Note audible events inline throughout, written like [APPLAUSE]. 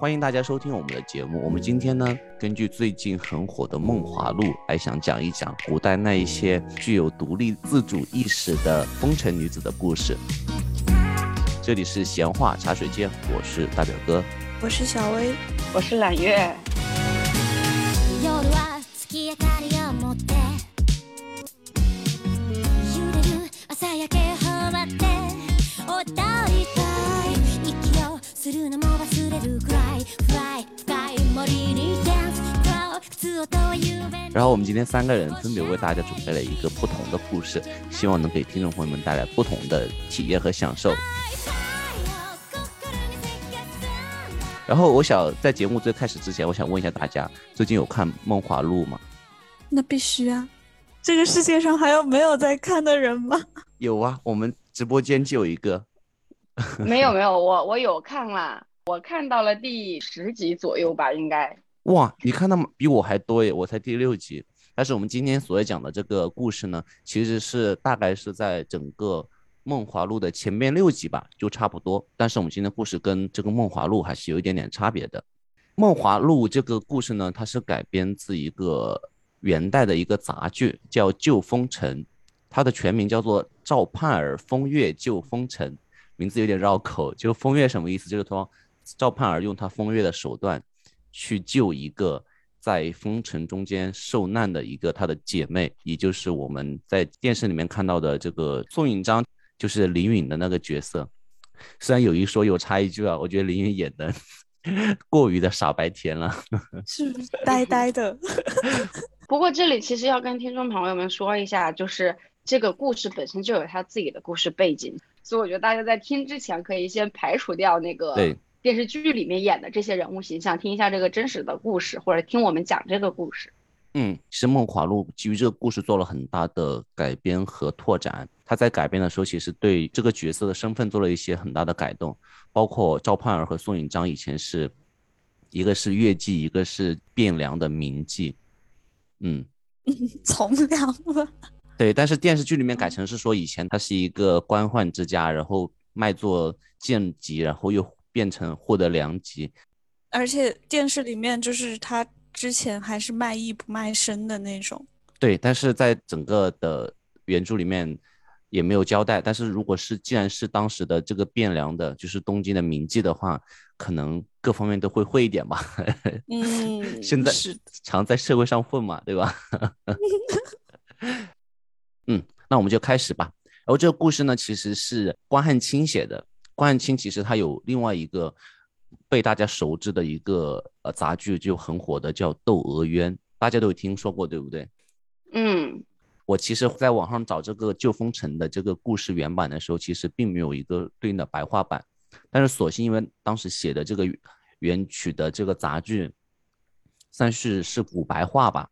欢迎大家收听我们的节目。我们今天呢，根据最近很火的《梦华录》，来想讲一讲古代那一些具有独立自主意识的风尘女子的故事。这里是闲话茶水间，我是大表哥，我是小薇，我是揽月。然后我们今天三个人分别为大家准备了一个不同的故事，希望能给听众朋友们带来不同的体验和享受。然后我想在节目最开始之前，我想问一下大家，最近有看《梦华录》吗？那必须啊！这个世界上还有没有在看的人吗？[LAUGHS] 有啊，我们直播间就有一个。没有没有，我我有看啦，我看到了第十集左右吧，应该。哇，你看他们比我还多耶，我才第六集。但是我们今天所讲的这个故事呢，其实是大概是在整个《梦华录》的前面六集吧，就差不多。但是我们今天故事跟这个《梦华录》还是有一点点差别的。《梦华录》这个故事呢，它是改编自一个元代的一个杂剧，叫《旧风尘》，它的全名叫做《赵盼儿风月旧风尘》。名字有点绕口，就风月什么意思？就是说赵盼儿用她风月的手段去救一个在风尘中间受难的一个她的姐妹，也就是我们在电视里面看到的这个宋引章，就是林允的那个角色。虽然有一说有插一句啊，我觉得林允演的 [LAUGHS] 过于的傻白甜了，[LAUGHS] 是呆呆的。[LAUGHS] 不过这里其实要跟听众朋友们说一下，就是这个故事本身就有他自己的故事背景。所以我觉得大家在听之前可以先排除掉那个电视剧里面演的这些人物形象，听一下这个真实的故事，或者听我们讲这个故事。嗯，其实《梦华录》基于这个故事做了很大的改编和拓展。他在改编的时候，其实对这个角色的身份做了一些很大的改动，包括赵盼儿和宋引章以前是一个是乐伎，一个是汴梁的名妓。嗯，[LAUGHS] 从良了。对，但是电视剧里面改成是说，以前他是一个官宦之家，然后卖作贱籍，然后又变成获得良机。而且电视里面就是他之前还是卖艺不卖身的那种。对，但是在整个的原著里面也没有交代。但是如果是既然是当时的这个汴梁的，就是东京的名妓的话，可能各方面都会会一点吧。嗯，[LAUGHS] 现在是常在社会上混嘛，对吧？[LAUGHS] 嗯，那我们就开始吧。然后这个故事呢，其实是关汉卿写的。关汉卿其实他有另外一个被大家熟知的一个呃杂剧，就很火的叫《窦娥冤》，大家都有听说过，对不对？嗯，我其实在网上找这个《旧风尘》的这个故事原版的时候，其实并没有一个对应的白话版。但是索性因为当时写的这个原曲的这个杂剧，算是是古白话吧，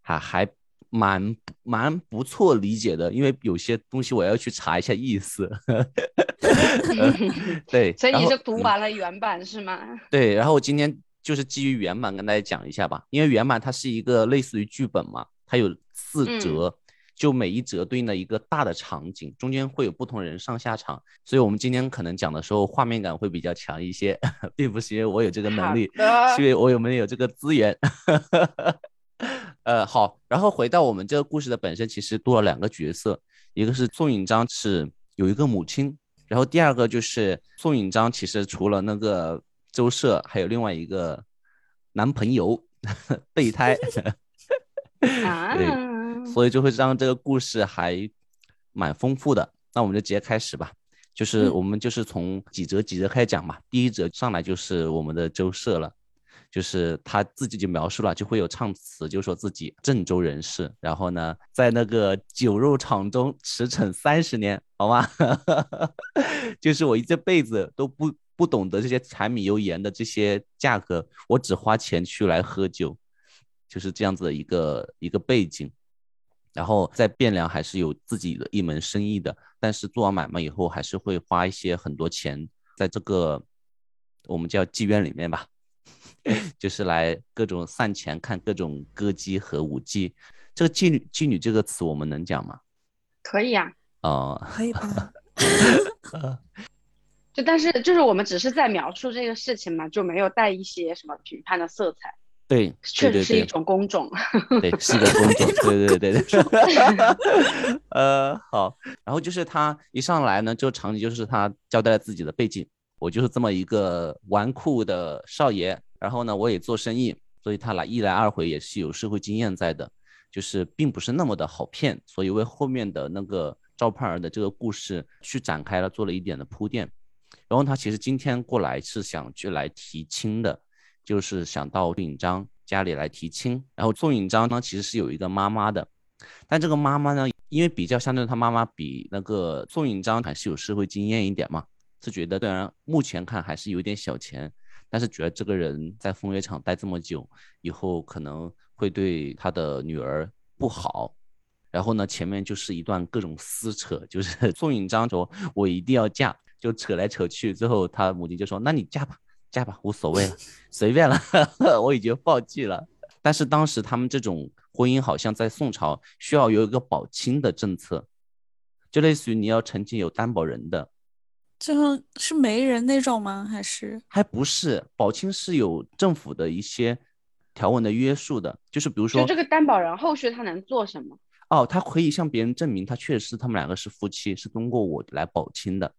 还还。蛮蛮不错理解的，因为有些东西我要去查一下意思。[LAUGHS] 对，所以你就读完了原版是吗？对，然后我今天就是基于原版跟大家讲一下吧，因为原版它是一个类似于剧本嘛，它有四折，就每一折对应的一个大的场景，中间会有不同人上下场，所以我们今天可能讲的时候画面感会比较强一些，[LAUGHS] 并不是因为我有这个能力，是因为我有没有这个资源。[LAUGHS] [LAUGHS] 呃，好，然后回到我们这个故事的本身，其实多了两个角色，一个是宋引章是有一个母亲，然后第二个就是宋引章其实除了那个周社，还有另外一个男朋友 [LAUGHS] 备胎，[LAUGHS] 对，所以就会让这个故事还蛮丰富的。那我们就直接开始吧，就是我们就是从几折几折开始讲嘛，第一折上来就是我们的周社了。就是他自己就描述了，就会有唱词，就说自己郑州人士，然后呢，在那个酒肉场中驰骋三十年，好吗？[LAUGHS] 就是我一这辈子都不不懂得这些柴米油盐的这些价格，我只花钱去来喝酒，就是这样子的一个一个背景。然后在汴梁还是有自己的一门生意的，但是做完买卖以后，还是会花一些很多钱在这个我们叫妓院里面吧。[LAUGHS] 就是来各种散钱看各种歌姬和舞姬，这个妓女妓女这个词我们能讲吗？可以呀。哦，可以吧。[LAUGHS] [LAUGHS] 就但是就是我们只是在描述这个事情嘛，就没有带一些什么评判的色彩。对，确实是一种工种。对，是一个工种。对对对对。呃，好。然后就是他一上来呢，这个场景就是他交代了自己的背景，我就是这么一个纨绔的少爷。然后呢，我也做生意，所以他来一来二回也是有社会经验在的，就是并不是那么的好骗，所以为后面的那个赵盼儿的这个故事去展开了，做了一点的铺垫。然后他其实今天过来是想去来提亲的。就是想到宋引章家里来提亲，然后宋引章呢其实是有一个妈妈的，但这个妈妈呢，因为比较相对他妈妈比那个宋引章还是有社会经验一点嘛，是觉得虽然目前看还是有点小钱，但是觉得这个人在风月场待这么久，以后可能会对他的女儿不好，然后呢前面就是一段各种撕扯，就是宋引章说我一定要嫁，就扯来扯去，最后他母亲就说那你嫁吧。嫁吧，无所谓了，[LAUGHS] 随便了，[LAUGHS] 我已经放弃了。但是当时他们这种婚姻好像在宋朝需要有一个保亲的政策，就类似于你要曾经有担保人的，就是媒人那种吗？还是还不是保清是有政府的一些条文的约束的，就是比如说这个担保人后续他能做什么？哦，他可以向别人证明他确实他们两个是夫妻，是通过我来保清的。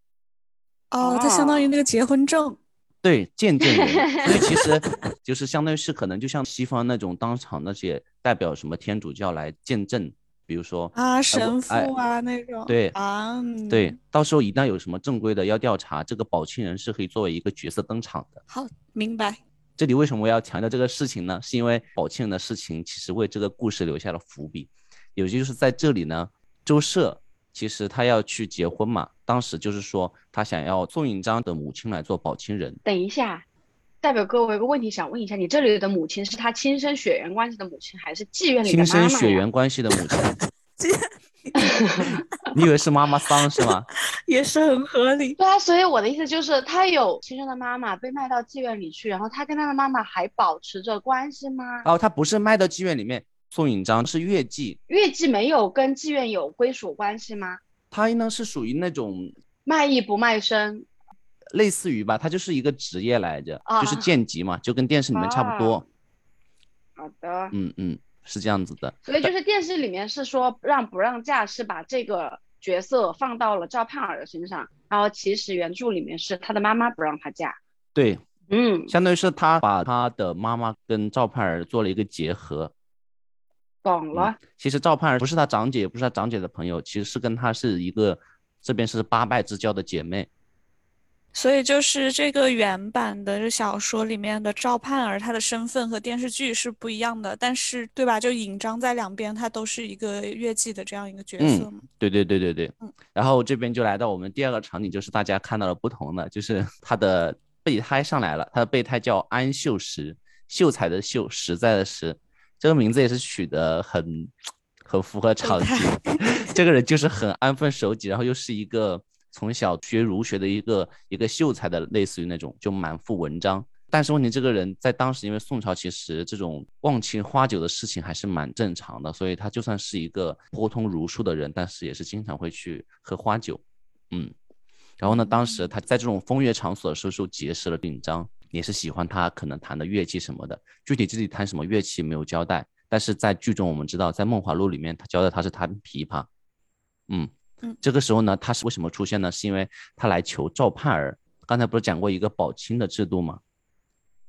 哦，他相当于那个结婚证。对见证人，[LAUGHS] 所以其实就是相当于是可能就像西方那种当场那些代表什么天主教来见证，比如说啊神父啊那种，对啊对，到时候一旦有什么正规的要调查，这个保亲人是可以作为一个角色登场的。好，明白。这里为什么要强调这个事情呢？是因为保庆人的事情其实为这个故事留下了伏笔，也就是在这里呢，周社。其实他要去结婚嘛，当时就是说他想要宋引章的母亲来做保亲人。等一下，代表哥，我有个问题想问一下，你这里的母亲是他亲生血缘关系的母亲，还是妓院里的亲生血缘关系的母 [LAUGHS] 亲？你以为是妈妈桑是吗？[LAUGHS] 也是很合理。对啊，所以我的意思就是，他有亲生的妈妈被卖到妓院里去，然后他跟他的妈妈还保持着关系吗？哦，他不是卖到妓院里面。宋引章是乐妓，乐妓没有跟妓院有归属关系吗？他呢是属于那种卖艺不卖身，类似于吧，它就是一个职业来着，就是剑级嘛，就跟电视里面差不多。好的，嗯嗯，是这样子的。所以就是电视里面是说让不让嫁，是把这个角色放到了赵盼儿的身上，然后其实原著里面是她的妈妈不让她嫁。对，嗯，相当于是他把他的妈妈跟赵盼儿做了一个结合。懂了，其实赵盼儿不是他长姐，也不是他长姐的朋友，其实是跟他是一个这边是八拜之交的姐妹。所以就是这个原版的小说里面的赵盼儿，她的身份和电视剧是不一样的，但是对吧？就引章在两边，她都是一个月季的这样一个角色嘛。对对对对对。嗯。然后这边就来到我们第二个场景，就是大家看到了不同的，就是 [LAUGHS] 他的备胎上来了，他的备胎叫安秀实，秀才的秀，实在的实。这个名字也是取得很 [TSK] 很符合场景，[LAUGHS] 这个人就是很安分守己，然后又是一个从小学儒学的一个一个秀才的，类似于那种就满腹文章。但是问题，这个人在当时，因为宋朝其实这种忘情花酒的事情还是蛮正常的，所以他就算是一个颇通儒术的人，但是也是经常会去喝花酒。嗯，然后呢，当时他在这种风月场所的时候，就结识了秉章。也是喜欢他可能弹的乐器什么的，具体这里弹什么乐器没有交代，但是在剧中我们知道，在《梦华录》里面他交代他是弹琵琶，嗯嗯，这个时候呢，他是为什么出现呢？是因为他来求赵盼儿，刚才不是讲过一个保亲的制度吗？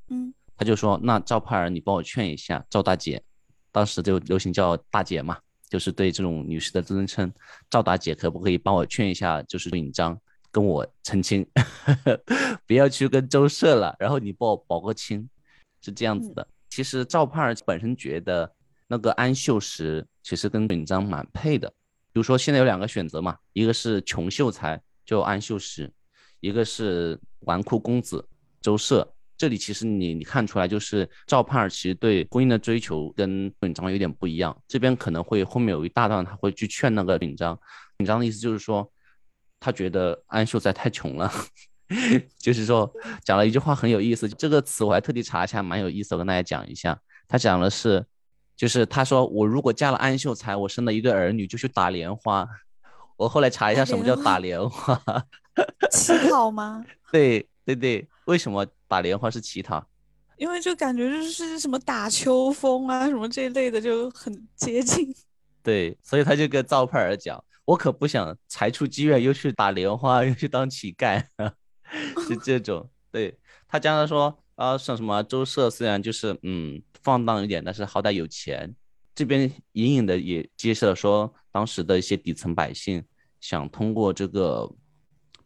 嗯，他就说那赵盼儿你帮我劝一下赵大姐，当时就流行叫大姐嘛，就是对这种女士的尊称，赵大姐可不可以帮我劝一下，就是尹章。跟我澄清，[LAUGHS] 不要去跟周社了。然后你帮我保个亲，是这样子的。其实赵盼儿本身觉得那个安秀实其实跟尹章蛮配的。比如说现在有两个选择嘛，一个是穷秀才就安秀实，一个是纨绔公子周社。这里其实你你看出来，就是赵盼儿其实对婚姻的追求跟秉章有点不一样。这边可能会后面有一大段他会去劝那个秉章，秉章的意思就是说。他觉得安秀才太穷了，[LAUGHS] 就是说讲了一句话很有意思，这个词我还特地查一下，蛮有意思，我跟大家讲一下。他讲的是，就是他说我如果嫁了安秀才，我生了一对儿女就去打莲花，我后来查一下什么叫打莲花，[LAUGHS] 乞讨吗？[LAUGHS] 对对对，为什么打莲花是乞讨？因为就感觉就是什么打秋风啊，什么这一类的就很接近。[LAUGHS] 对，所以他就跟赵盼儿讲：“我可不想才出妓院又去打莲花，又去当乞丐。”是这种。对他讲的说啊，像什么周社虽然就是嗯放荡一点，但是好歹有钱。这边隐隐的也揭示了说，当时的一些底层百姓想通过这个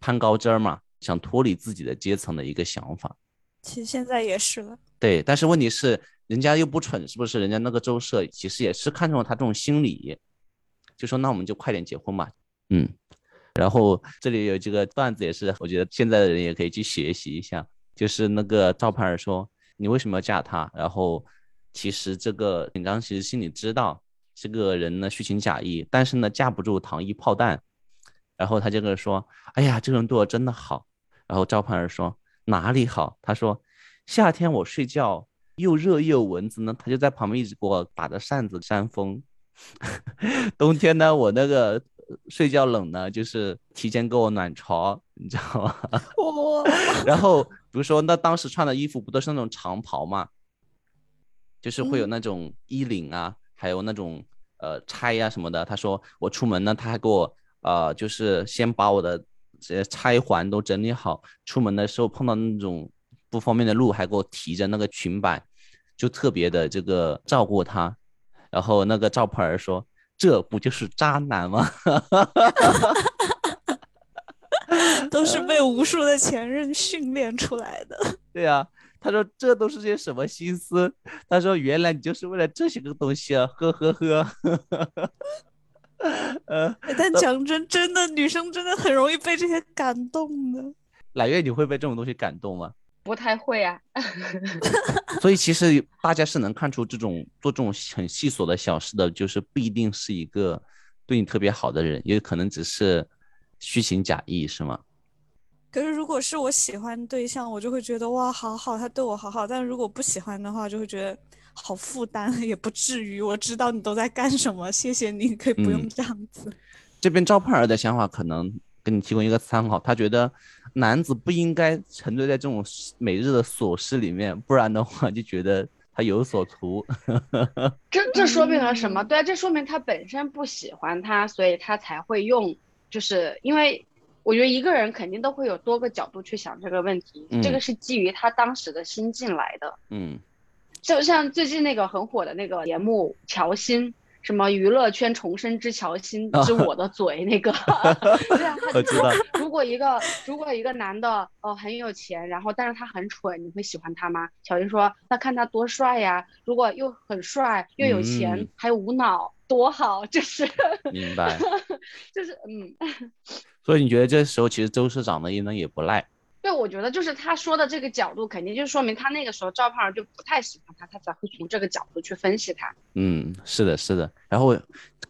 攀高枝儿嘛，想脱离自己的阶层的一个想法。其实现在也是了。对，但是问题是，人家又不蠢，是不是？人家那个周社其实也是看中了他这种心理，就说那我们就快点结婚嘛。嗯，然后这里有这个段子也是，我觉得现在的人也可以去学习一下。就是那个赵盼儿说：“你为什么要嫁他？”然后其实这个紧张其实心里知道这个人呢虚情假意，但是呢架不住糖衣炮弹。然后他这个说：“哎呀，这个人对我真的好。”然后赵盼儿说：“哪里好？”他说。夏天我睡觉又热又有蚊子呢，他就在旁边一直给我打着扇子扇风。[LAUGHS] 冬天呢，我那个睡觉冷呢，就是提前给我暖床，你知道吗？[LAUGHS] 然后比如说，那当时穿的衣服不都是那种长袍嘛，就是会有那种衣领啊，还有那种呃钗啊什么的。他说我出门呢，他还给我呃，就是先把我的这些钗环都整理好，出门的时候碰到那种。不方便的路还给我提着那个裙摆，就特别的这个照顾他。然后那个赵盼儿说：“这不就是渣男吗？” [LAUGHS] 都是被无数的前任训练出来的。[LAUGHS] 对呀，他说这都是些什么心思？他说原来你就是为了这些个东西啊！呵呵呵。呵呃，但讲真，真的女生真的很容易被这些感动的。揽月，你会被这种东西感动吗？不太会啊，[LAUGHS] 所以其实大家是能看出这种做这种很细琐的小事的，就是不一定是一个对你特别好的人，也可能只是虚情假意，是吗？可是如果是我喜欢对象，我就会觉得哇，好好，他对我好好。但如果不喜欢的话，就会觉得好负担，[LAUGHS] 也不至于。我知道你都在干什么，谢谢你，可以不用这样子。这边赵盼儿的想法可能。给你提供一个参考，他觉得男子不应该沉醉在这种每日的琐事里面，不然的话就觉得他有所图。[LAUGHS] 这这说明了什么？对，这说明他本身不喜欢他，所以他才会用，就是因为我觉得一个人肯定都会有多个角度去想这个问题，这个是基于他当时的心境来的。嗯，就像最近那个很火的那个节目《乔欣》。什么娱乐圈重生之乔欣之我的嘴那个，[LAUGHS] 对啊，他就说 [LAUGHS] 如果一个如果一个男的哦很有钱，然后但是他很蠢，你会喜欢他吗？乔欣说那看他多帅呀，如果又很帅又有钱还无脑多好，就是明白，[LAUGHS] 就是嗯，[LAUGHS] 所以你觉得这时候其实周社长的应当也不赖。对，我觉得就是他说的这个角度，肯定就说明他那个时候赵胖儿就不太喜欢他，他才会从这个角度去分析他。嗯，是的，是的。然后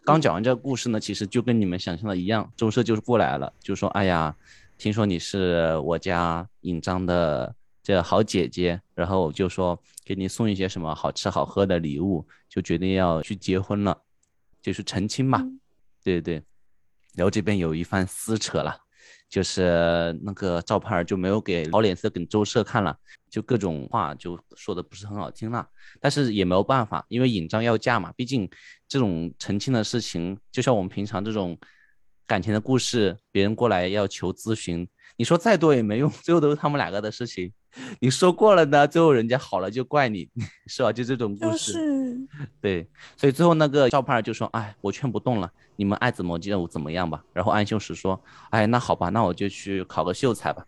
刚讲完这个故事呢，其实就跟你们想象的一样，周社就是过来了，就说：“哎呀，听说你是我家尹章的这好姐姐，然后就说给你送一些什么好吃好喝的礼物，就决定要去结婚了，就是澄清嘛。”对对。然后这边有一番撕扯了。就是那个赵盼儿就没有给好脸色给周社看了，就各种话就说的不是很好听了，但是也没有办法，因为尹章要嫁嘛，毕竟这种澄清的事情，就像我们平常这种感情的故事，别人过来要求咨询。你说再多也没用，[LAUGHS] 最后都是他们两个的事情。你说过了呢，最后人家好了就怪你，[LAUGHS] 是吧？就这种故事。对，所以最后那个赵盼儿就说：“哎，我劝不动了，你们爱怎么就怎么样吧。”然后安秀实说：“哎，那好吧，那我就去考个秀才吧，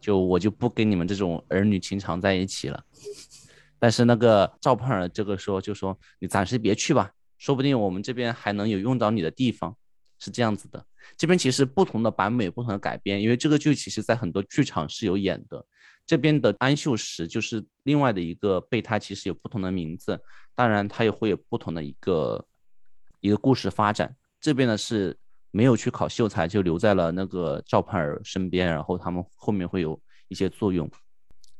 就我就不跟你们这种儿女情长在一起了。[LAUGHS] ”但是那个赵盼儿这个时候就说：“你暂时别去吧，说不定我们这边还能有用到你的地方。”是这样子的。这边其实不同的版本有不同的改编，因为这个剧其实在很多剧场是有演的。这边的安秀实就是另外的一个备胎，其实有不同的名字，当然它也会有不同的一个一个故事发展。这边呢是没有去考秀才，就留在了那个赵盼儿身边，然后他们后面会有一些作用。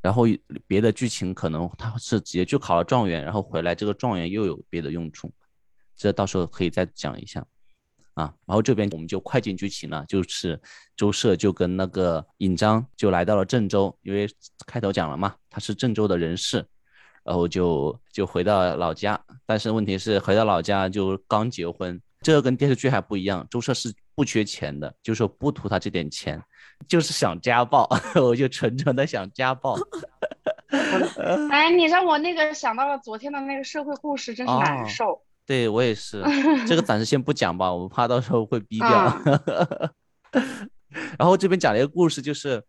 然后别的剧情可能他是直接就考了状元，然后回来这个状元又有别的用处，这到时候可以再讲一下。啊。然后这边我们就快进剧情了，就是周社就跟那个尹章就来到了郑州，因为开头讲了嘛，他是郑州的人士，然后就就回到老家。但是问题是回到老家就刚结婚，这个跟电视剧还不一样，周社是不缺钱的，就说不图他这点钱，就是想家暴，[LAUGHS] 我就纯纯的想家暴。[LAUGHS] 哎，你让我那个想到了昨天的那个社会故事，真是难受。对我也是，这个暂时先不讲吧，我怕到时候会逼掉。[LAUGHS] 然后这边讲了一个故事，就是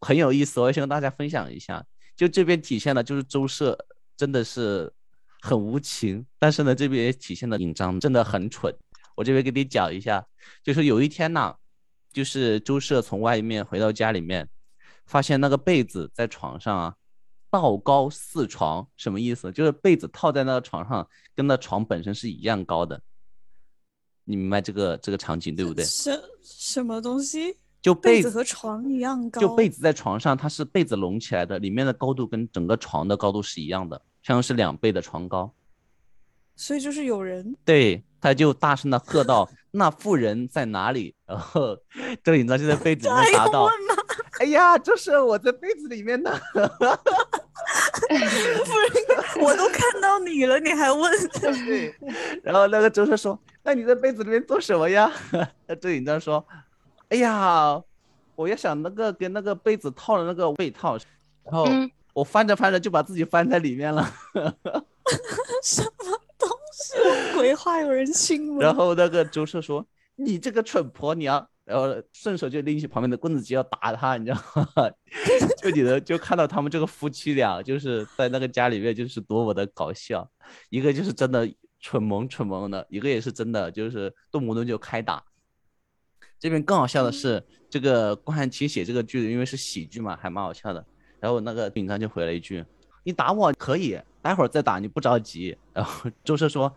很有意思，我也想跟大家分享一下。就这边体现了，就是周社真的是很无情，但是呢，这边也体现了尹章真的很蠢。我这边给你讲一下，就是有一天呢，就是周社从外面回到家里面，发现那个被子在床上啊。道高四床什么意思？就是被子套在那个床上，跟那床本身是一样高的。你明白这个这个场景对不对？什什么东西？就被子和床一样高。就被子在床上，它是被子隆起来的，里面的高度跟整个床的高度是一样的，像是两倍的床高。所以就是有人。对，他就大声的喝道：“那妇人在哪里？”然后这里呢就在被子里面 [LAUGHS] 答道：“哎呀，就是我在被子里面呢。[LAUGHS] ”不是，我都看到你了，你还问？[LAUGHS] 对。然后那个周社说：“那你在被子里面做什么呀？” [LAUGHS] 那周颖章说：“哎呀，我要想那个跟那个被子套的那个被套，然后我翻着翻着就把自己翻在里面了。”什么东西？鬼话有人信吗？然后那个周社说：“你这个蠢婆娘！”然后顺手就拎起旁边的棍子就要打他，你知道吗？[LAUGHS] 就你的就看到他们这个夫妻俩就是在那个家里面就是多么的搞笑，一个就是真的蠢萌蠢萌的，一个也是真的就是动不动就开打。这边更好笑的是，这个关汉卿写这个剧因为是喜剧嘛，还蛮好笑的。然后那个秉章就回了一句：“你打我可以，待会儿再打，你不着急。”然后周社说：“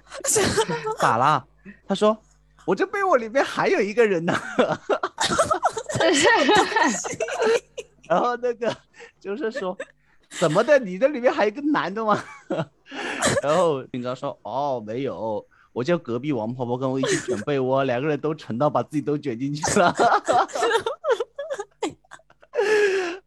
[LAUGHS] 咋啦？”他说。我这被窝里面还有一个人呢，[LAUGHS] 然后那个就是说，怎么的？你这里面还有一个男的吗？然后警察说，哦，没有，我叫隔壁王婆婆跟我一起卷被窝，两个人都沉到把自己都卷进去了。[LAUGHS]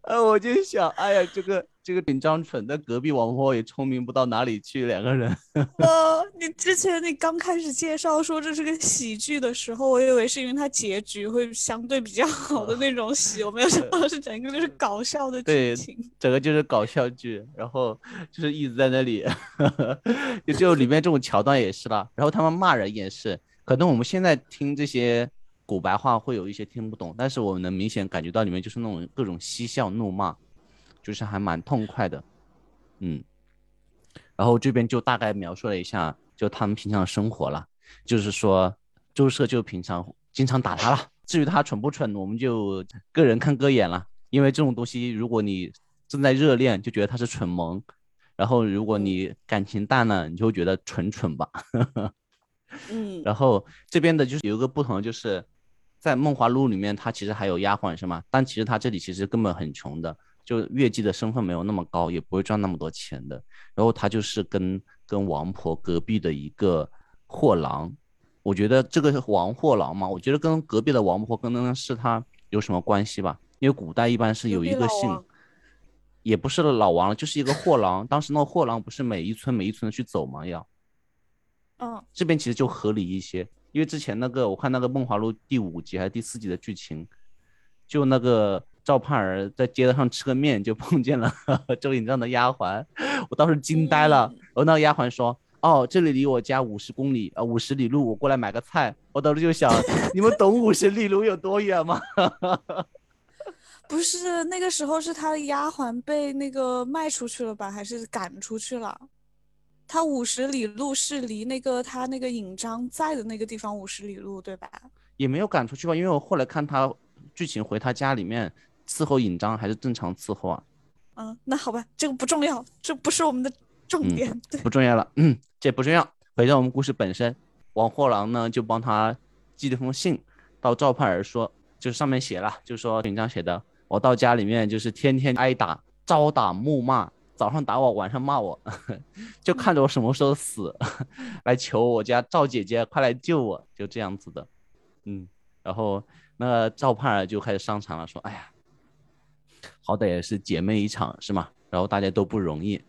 呃，我就想，哎呀，这个。这个紧张蠢，但隔壁王婆也聪明不到哪里去。两个人，呃，[LAUGHS] 你之前你刚开始介绍说这是个喜剧的时候，我以为是因为它结局会相对比较好的那种喜，我没有想到是整个就是搞笑的剧情。整个就是搞笑剧，然后就是一直在那里，[LAUGHS] 就就里面这种桥段也是啦。然后他们骂人也是，可能我们现在听这些古白话会有一些听不懂，但是我能明显感觉到里面就是那种各种嬉笑怒骂。就是还蛮痛快的，嗯，然后这边就大概描述了一下，就他们平常的生活了，就是说周社就平常经常打他了。至于他蠢不蠢，我们就个人看个眼了。因为这种东西，如果你正在热恋，就觉得他是蠢萌；然后如果你感情淡了，你就会觉得蠢蠢吧。[LAUGHS] 嗯，然后这边的就是有一个不同，就是在《梦华录》里面，他其实还有丫鬟是吗？但其实他这里其实根本很穷的。就月季的身份没有那么高，也不会赚那么多钱的。然后他就是跟跟王婆隔壁的一个货郎，我觉得这个是王货郎嘛，我觉得跟隔壁的王婆跟那个是他有什么关系吧？因为古代一般是有一个姓，也不是老王，就是一个货郎。当时那个货郎不是每一村每一村的去走吗？要，嗯，这边其实就合理一些，因为之前那个我看那个《梦华录》第五集还是第四集的剧情，就那个。赵盼儿在街道上吃个面，就 [LAUGHS] 碰见了 [LAUGHS] 周引章的丫鬟，我当时惊呆了。然后那个丫鬟说：“哦，这里离我家五十公里，呃，五十里路，我过来买个菜。”我当时就想，[LAUGHS] 你们懂五十里路有多远吗？不是，那个时候是他的丫鬟被那个卖出去了吧，还是赶出去了？他五十里路是离那个他那个尹章在的那个地方五十里路，对吧？也没有赶出去吧，因为我后来看他剧情回他家里面。伺候尹章还是正常伺候啊？嗯，那好吧，这个不重要，这不是我们的重点，不重要了。嗯，这不重要。回到我们故事本身，王货郎呢就帮他寄了封信到赵盼儿说，就是上面写了，就说尹章写的，我到家里面就是天天挨打，朝打暮骂，早上打我，晚上骂我，[LAUGHS] 就看着我什么时候死，[LAUGHS] 来求我家赵姐姐快来救我，就这样子的。嗯，然后那个赵盼儿就开始上场了，说：“哎呀，好歹也是姐妹一场，是吗？然后大家都不容易，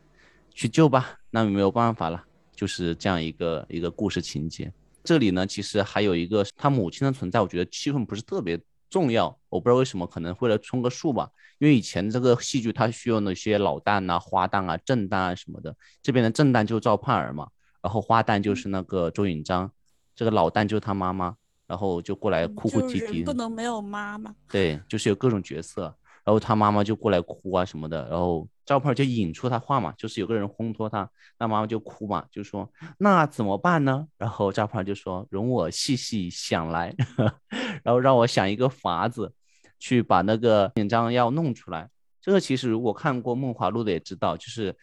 去救吧，那没有办法了，就是这样一个一个故事情节。这里呢，其实还有一个他母亲的存在，我觉得气氛不是特别重要，我不知道为什么，可能为了充个数吧。因为以前这个戏剧它需要那些老旦啊、花旦啊、正旦啊什么的，这边的正旦就是赵盼儿嘛，然后花旦就是那个周允章，这个老旦就是他妈妈。”然后就过来哭哭啼啼，不能没有妈妈。对，就是有各种角色，然后他妈妈就过来哭啊什么的，然后赵盼儿就引出他话嘛，就是有个人烘托他，那妈妈就哭嘛，就说那怎么办呢？然后赵盼儿就说容我细细想来，[LAUGHS] 然后让我想一个法子，去把那个紧张药弄出来。这个其实如果看过《梦华录》的也知道，就是。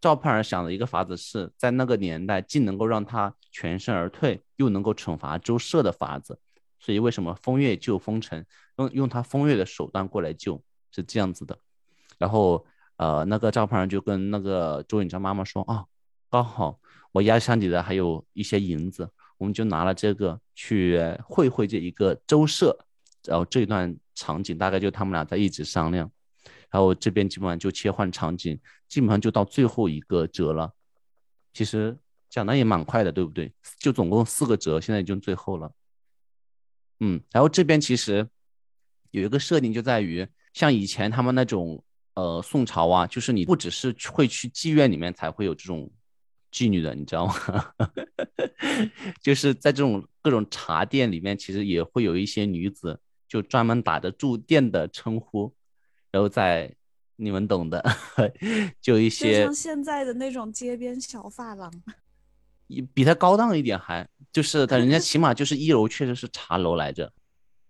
赵盼儿想的一个法子是在那个年代，既能够让他全身而退，又能够惩罚周赦的法子。所以为什么风月救风尘，用用他风月的手段过来救，是这样子的。然后，呃，那个赵盼儿就跟那个周永章妈妈说啊，刚好我压箱底的还有一些银子，我们就拿了这个去会会这一个周社。然后这段场景大概就他们俩在一直商量。然后这边基本上就切换场景，基本上就到最后一个折了。其实讲的也蛮快的，对不对？就总共四个折，现在已经最后了。嗯，然后这边其实有一个设定，就在于像以前他们那种呃宋朝啊，就是你不只是会去妓院里面才会有这种妓女的，你知道吗？[LAUGHS] 就是在这种各种茶店里面，其实也会有一些女子，就专门打着住店的称呼。然后在你们懂的，[LAUGHS] 就一些像现在的那种街边小发廊，比比他高档一点，还就是他人家起码就是一楼确实是茶楼来着，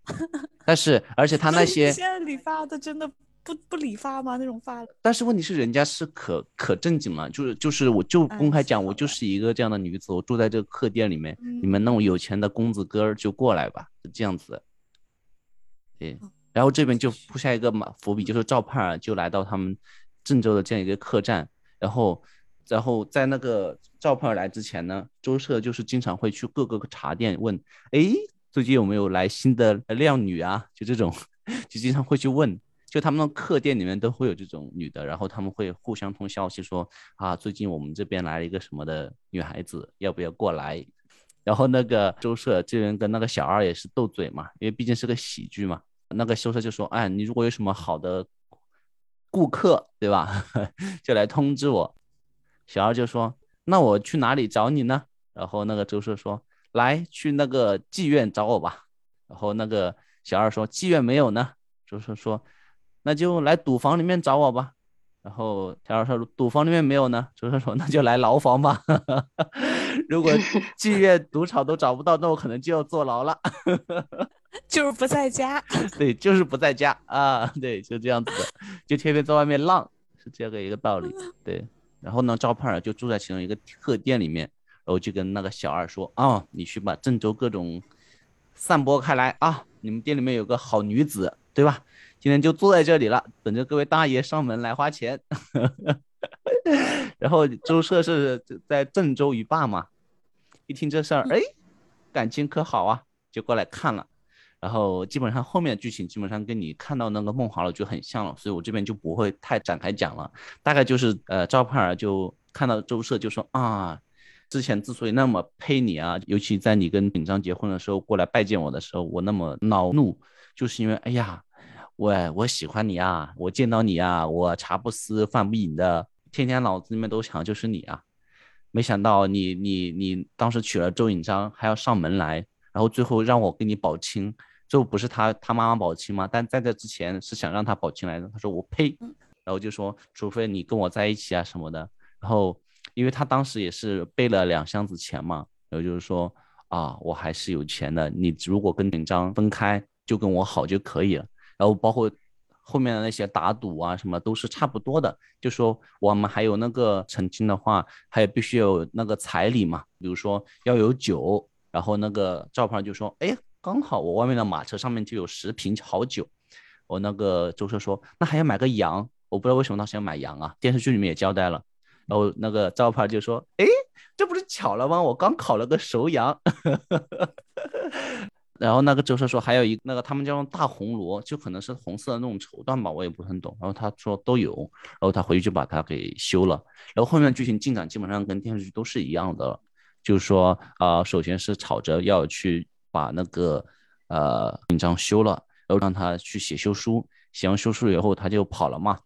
[LAUGHS] 但是而且他那些现在理发的真的不不理发吗？那种发？但是问题是人家是可可正经了，就是就是我就公开讲，我就是一个这样的女子，我住在这个客店里面，你们那种有钱的公子哥儿就过来吧，是这样子，对。然后这边就铺下一个马伏笔，就是赵盼儿就来到他们郑州的这样一个客栈，然后，然后在那个赵盼儿来之前呢，周社就是经常会去各个茶店问，哎，最近有没有来新的靓女啊？就这种，就经常会去问，就他们的客店里面都会有这种女的，然后他们会互相通消息说，啊，最近我们这边来了一个什么的女孩子，要不要过来？然后那个周社这边跟那个小二也是斗嘴嘛，因为毕竟是个喜剧嘛。那个修车就说：“哎，你如果有什么好的顾客，对吧？[LAUGHS] 就来通知我。”小二就说：“那我去哪里找你呢？”然后那个周社说：“来，去那个妓院找我吧。”然后那个小二说：“妓院没有呢。”周社说：“那就来赌房里面找我吧。”然后小二说：“赌房里面没有呢。”周社说：“那就来牢房吧。[LAUGHS] 如果妓院、赌场都找不到，那我可能就要坐牢了。[LAUGHS] [LAUGHS] ”就是不在家，对，就是不在家啊，对，就这样子的，就天天在外面浪，是这个一个道理，对。然后呢，赵盼儿就住在其中一个客店里面，然后就跟那个小二说啊，你去把郑州各种散播开来啊，你们店里面有个好女子，对吧？今天就坐在这里了，等着各位大爷上门来花钱。[LAUGHS] 然后周社是在郑州一霸嘛，一听这事儿，哎，感情可好啊，就过来看了。然后基本上后面剧情基本上跟你看到那个梦华了就很像了，所以我这边就不会太展开讲了。大概就是呃，赵盼儿就看到周社就说啊，之前之所以那么配你啊，尤其在你跟尹章结婚的时候过来拜见我的时候，我那么恼怒，就是因为哎呀，我我喜欢你啊，我见到你啊，我茶不思饭不饮的，天天脑子里面都想就是你啊，没想到你你你当时娶了周引章还要上门来，然后最后让我跟你保亲。就不是他他妈妈保亲吗？但在这之前是想让他保亲来的。他说我呸，然后就说除非你跟我在一起啊什么的。然后因为他当时也是背了两箱子钱嘛，然后就是说啊我还是有钱的，你如果跟紧张分开就跟我好就可以了。然后包括后面的那些打赌啊什么都是差不多的，就说我们还有那个成亲的话，还有必须有那个彩礼嘛，比如说要有酒。然后那个赵胖就说哎。刚好我外面的马车上面就有十瓶好酒，我那个周社说那还要买个羊，我不知道为什么当时要买羊啊。电视剧里面也交代了，然后那个赵盼就说，哎，这不是巧了吗？我刚烤了个熟羊。[LAUGHS] 然后那个周社说还有一那个他们叫大红罗，就可能是红色的那种绸缎吧，我也不是很懂。然后他说都有，然后他回去就把它给修了。然后后面剧情进展基本上跟电视剧都是一样的，就是说啊，首先是吵着要去把那个呃印章修了，然后让他去写休书，写完休书以后他就跑了嘛。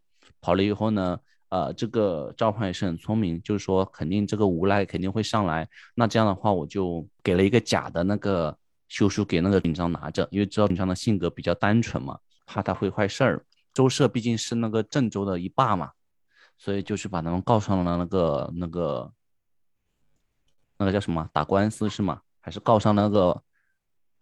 跑了以后呢，呃，这个赵匡也是很聪明，就是说肯定这个无赖肯定会上来，那这样的话我就给了一个假的那个。休书给那个紧张拿着，因为知道紧张的性格比较单纯嘛，怕他会坏事儿。周社毕竟是那个郑州的一霸嘛，所以就是把他们告上了那个那个那个叫什么打官司是吗？还是告上那个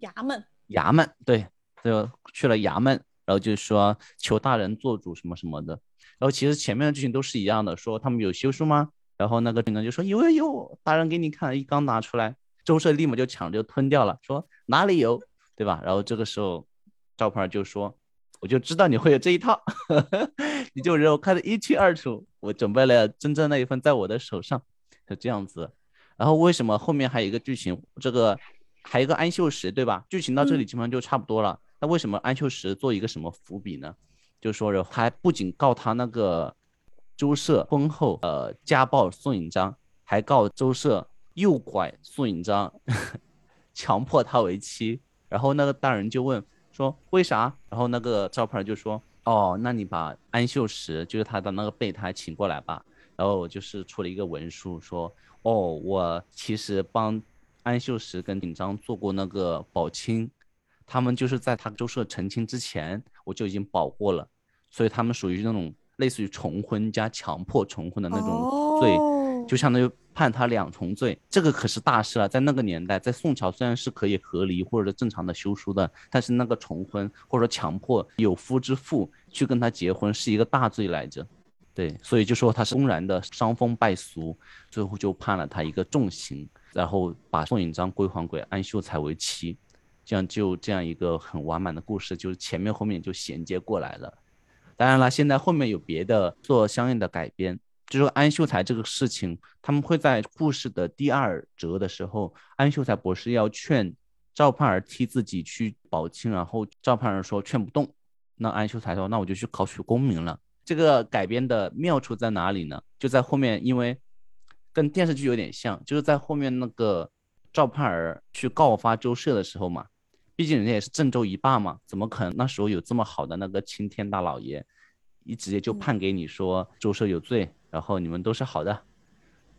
衙门？衙门对，就去了衙门，然后就说求大人做主什么什么的。然后其实前面的剧情都是一样的，说他们有休书吗？然后那个紧张就说有有有，大人给你看，一刚拿出来。周社立马就抢着吞掉了，说哪里有，对吧？然后这个时候赵胖就说：“我就知道你会有这一套，[LAUGHS] 你这种人我看得一清二楚。我准备了真正那一份在我的手上，是这样子。然后为什么后面还有一个剧情？这个还有一个安秀石，对吧？剧情到这里基本上就差不多了。那为什么安秀石做一个什么伏笔呢？就说还不仅告他那个周社婚后呃家暴宋引章，还告周社。”诱拐宋引章，[LAUGHS] 强迫他为妻，然后那个大人就问说为啥？然后那个赵盼儿就说哦，那你把安秀石就是他的那个备胎请过来吧。然后就是出了一个文书说哦，我其实帮安秀石跟引章做过那个保亲，他们就是在他周社成亲之前我就已经保过了，所以他们属于那种类似于重婚加强迫重婚的那种罪，就相当于。判他两重罪，这个可是大事了。在那个年代，在宋朝虽然是可以和离或者正常的休书的，但是那个重婚或者说强迫有夫之妇去跟他结婚是一个大罪来着。对，所以就说他是公然的伤风败俗，最后就判了他一个重刑，然后把宋引章归还给安秀才为妻，这样就这样一个很完满的故事，就是前面后面就衔接过来了。当然了，现在后面有别的做相应的改编。就说安秀才这个事情，他们会在故事的第二折的时候，安秀才博士要劝赵盼儿替自己去保亲，然后赵盼儿说劝不动，那安秀才说那我就去考取功名了。这个改编的妙处在哪里呢？就在后面，因为跟电视剧有点像，就是在后面那个赵盼儿去告发周社的时候嘛，毕竟人家也是郑州一霸嘛，怎么可能那时候有这么好的那个青天大老爷，一直接就判给你说周社有罪。然后你们都是好的，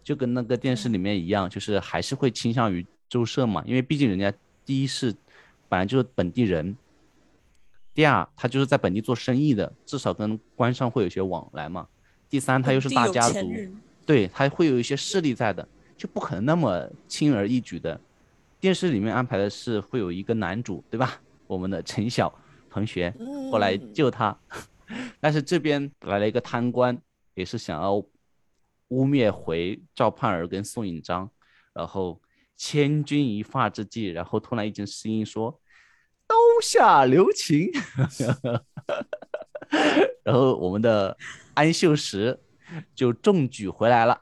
就跟那个电视里面一样，就是还是会倾向于周社嘛，因为毕竟人家第一是本来就是本地人，第二他就是在本地做生意的，至少跟官商会有些往来嘛。第三他又是大家族，对他会有一些势力在的，就不可能那么轻而易举的。电视里面安排的是会有一个男主，对吧？我们的陈晓同学过来救他，[LAUGHS] 但是这边来了一个贪官。也是想要污蔑回赵盼儿跟宋引章，然后千钧一发之际，然后突然一阵声音说：“刀下留情。[LAUGHS] ”然后我们的安秀石就中举回来了，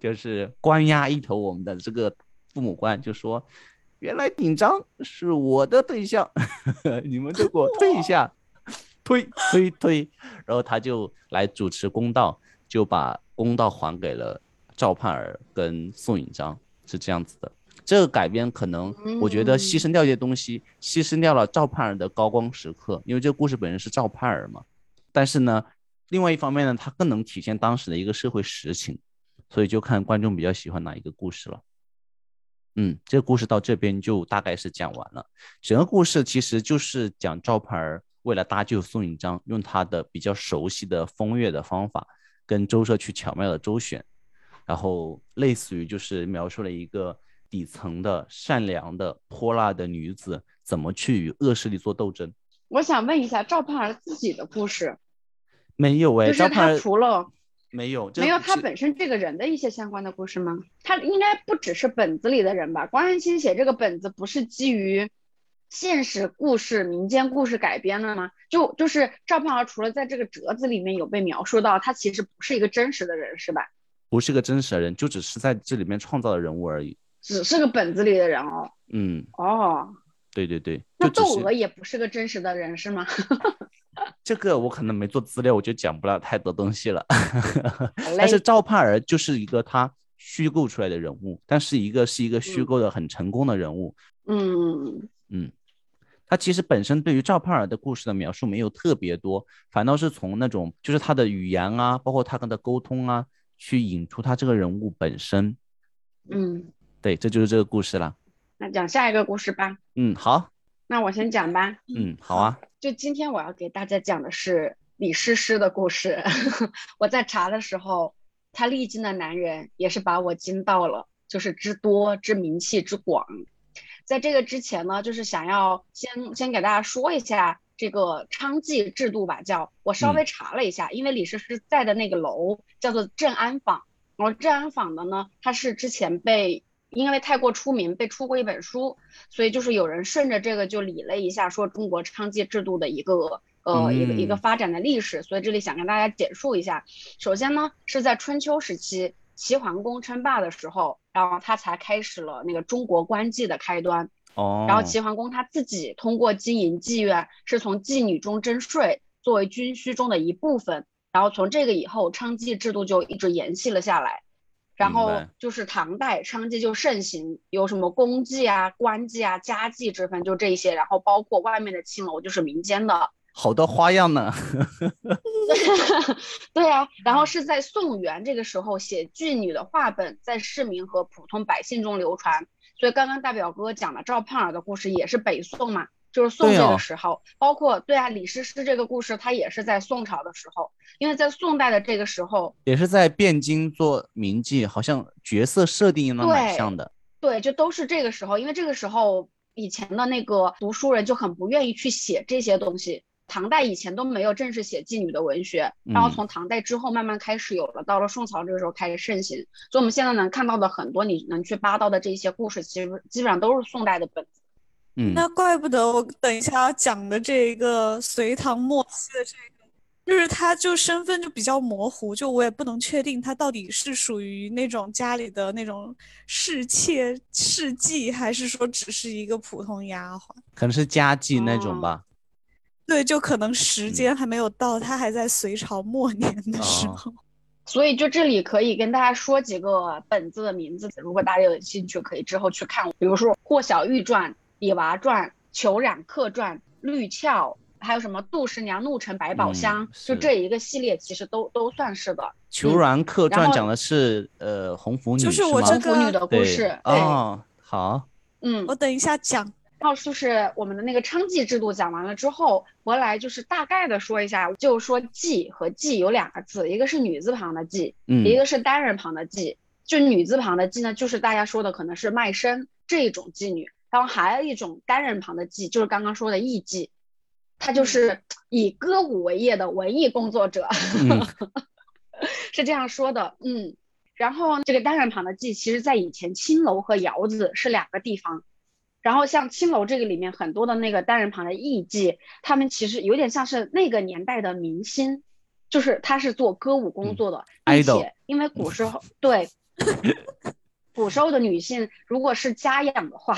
就是关押一头我们的这个父母官，就说：“原来引章是我的对象，[LAUGHS] 你们就给我退下，推推推。”然后他就来主持公道。就把公道还给了赵盼儿跟宋引章，是这样子的。这个改编可能，我觉得牺牲掉一些东西，牺牲掉了赵盼儿的高光时刻，因为这个故事本身是赵盼儿嘛。但是呢，另外一方面呢，它更能体现当时的一个社会实情，所以就看观众比较喜欢哪一个故事了。嗯，这个故事到这边就大概是讲完了。整个故事其实就是讲赵盼儿为了搭救宋引章，用他的比较熟悉的风月的方法。跟周社去巧妙的周旋，然后类似于就是描述了一个底层的善良的泼辣的女子怎么去与恶势力做斗争。我想问一下赵盼儿自己的故事，没有哎，赵盼儿除了没有没有他本身这个人的一些相关的故事吗？他应该不只是本子里的人吧？关汉卿写这个本子不是基于。现实故事、民间故事改编的吗？就就是赵盼儿，除了在这个折子里面有被描述到，他其实不是一个真实的人，是吧？不是个真实的人，就只是在这里面创造的人物而已。只是个本子里的人哦。嗯。哦。对对对。那窦娥也不是个真实的人是吗？[LAUGHS] 这个我可能没做资料，我就讲不了太多东西了。但是赵盼儿就是一个他虚构出来的人物，但是一个是一个虚构的很成功的人物。嗯嗯，他其实本身对于赵盼儿的故事的描述没有特别多，反倒是从那种就是他的语言啊，包括他跟他沟通啊，去引出他这个人物本身。嗯，对，这就是这个故事了。那讲下一个故事吧。嗯，好。那我先讲吧。嗯，好啊。就今天我要给大家讲的是李师师的故事。[LAUGHS] 我在查的时候，他历经的男人也是把我惊到了，就是之多、之名气、之广。在这个之前呢，就是想要先先给大家说一下这个娼妓制度吧。叫我稍微查了一下，因为李师师在的那个楼叫做正安坊，然后正安坊的呢，他是之前被。因为太过出名，被出过一本书，所以就是有人顺着这个就理了一下，说中国娼妓制度的一个呃一个一个发展的历史。所以这里想跟大家简述一下。首先呢，是在春秋时期，齐桓公称霸的时候，然后他才开始了那个中国官妓的开端。哦。然后齐桓公他自己通过经营妓院，是从妓女中征税，作为军需中的一部分。然后从这个以后，娼妓制度就一直延续了下来。然后就是唐代娼妓就盛行，有什么公妓啊、官妓啊、家妓之分，就这些。然后包括外面的青楼，就是民间的，[LAUGHS] 好多花样呢。[LAUGHS] 对啊，然后是在宋元这个时候写妓女的话本在市民和普通百姓中流传。所以刚刚大表哥讲的赵盼儿的故事也是北宋嘛。就是宋这个时候，包括对啊，李师师这个故事，它也是在宋朝的时候，因为在宋代的这个时候，也是在汴京做名妓，好像角色设定呢蛮像的。对，就都是这个时候，因为这个时候以前的那个读书人就很不愿意去写这些东西。唐代以前都没有正式写妓女的文学，然后从唐代之后慢慢开始有了，到了宋朝这个时候开始盛行。所以我们现在能看到的很多你能去扒到的这些故事，其实基本上都是宋代的本子。嗯，那怪不得我等一下要讲的这个隋唐末期的这个，就是他就身份就比较模糊，就我也不能确定他到底是属于那种家里的那种侍妾、侍妓，还是说只是一个普通丫鬟，可能是家妓那种吧。对，就可能时间还没有到，他还在隋朝末年的时候。[LAUGHS] 所以就这里可以跟大家说几个本子的名字，如果大家有兴趣，可以之后去看，比如说《霍小玉传》。李娃传、裘染客传、绿俏，还有什么杜十娘怒沉百宝箱，就这一个系列，其实都都算是的。裘染客传讲的是呃红拂女，就是我这个女的故事。哦，好，嗯，我等一下讲。然后就是我们的那个娼妓制度讲完了之后，回来就是大概的说一下，就是说妓和妓有两个字，一个是女字旁的妓，嗯，一个是单人旁的妓。就女字旁的妓呢，就是大家说的可能是卖身这种妓女。然后还有一种单人旁的妓，就是刚刚说的艺妓，他就是以歌舞为业的文艺工作者，[LAUGHS] 是这样说的。嗯，然后这个单人旁的妓，其实在以前青楼和窑子是两个地方。然后像青楼这个里面很多的那个单人旁的艺妓，他们其实有点像是那个年代的明星，就是他是做歌舞工作的，并且因为古时候对。古时候的女性，如果是家养的话，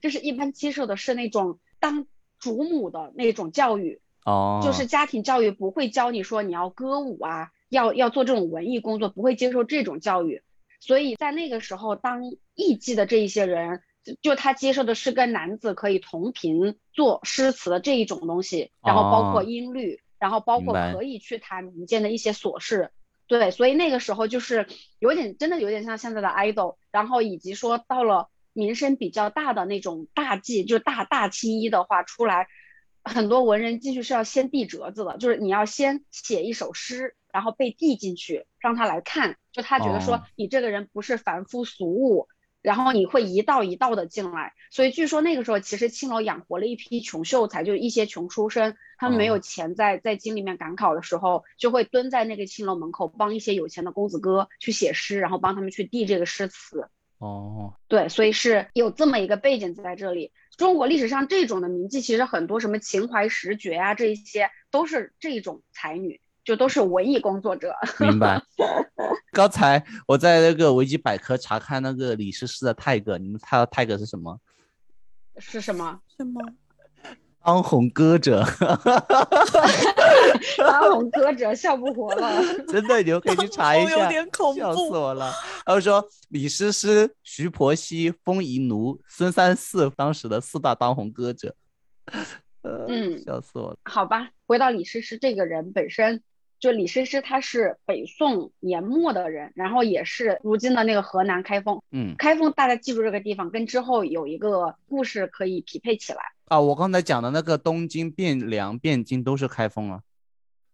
就是一般接受的是那种当主母的那种教育，哦，就是家庭教育不会教你说你要歌舞啊，要要做这种文艺工作，不会接受这种教育。所以在那个时候，当艺妓的这一些人，就他接受的是跟男子可以同频做诗词的这一种东西，然后包括音律，然后包括可以去谈民间的一些琐事。对，所以那个时候就是有点，真的有点像现在的 idol，然后以及说到了名声比较大的那种大祭，就大大青衣的话出来，很多文人进去是要先递折子的，就是你要先写一首诗，然后被递进去，让他来看，就他觉得说你这个人不是凡夫俗物。然后你会一道一道的进来，所以据说那个时候其实青楼养活了一批穷秀才，就一些穷书生，他们没有钱在在京里面赶考的时候，就会蹲在那个青楼门口帮一些有钱的公子哥去写诗，然后帮他们去递这个诗词。哦，对，所以是有这么一个背景在这里。中国历史上这种的名妓，其实很多什么秦淮十绝啊，这一些都是这种才女。就都是文艺工作者，[LAUGHS] 明白。刚才我在那个维基百科查看那个李师师的 tag，你们猜到 tag 是什么？是什么？什么？当红歌者，[LAUGHS] 当红歌者笑不活了，[LAUGHS] 真的，你们可以去查一下，有点恐怖，笑死我了。然后说李师师、徐婆惜、封仪奴、孙三四，当时的四大当红歌者，嗯，笑死我了。好吧，回到李师师这个人本身，就李师师他是北宋年末的人，然后也是如今的那个河南开封，嗯，开封大家记住这个地方，跟之后有一个故事可以匹配起来。啊，我刚才讲的那个东京汴梁、汴京都是开封啊，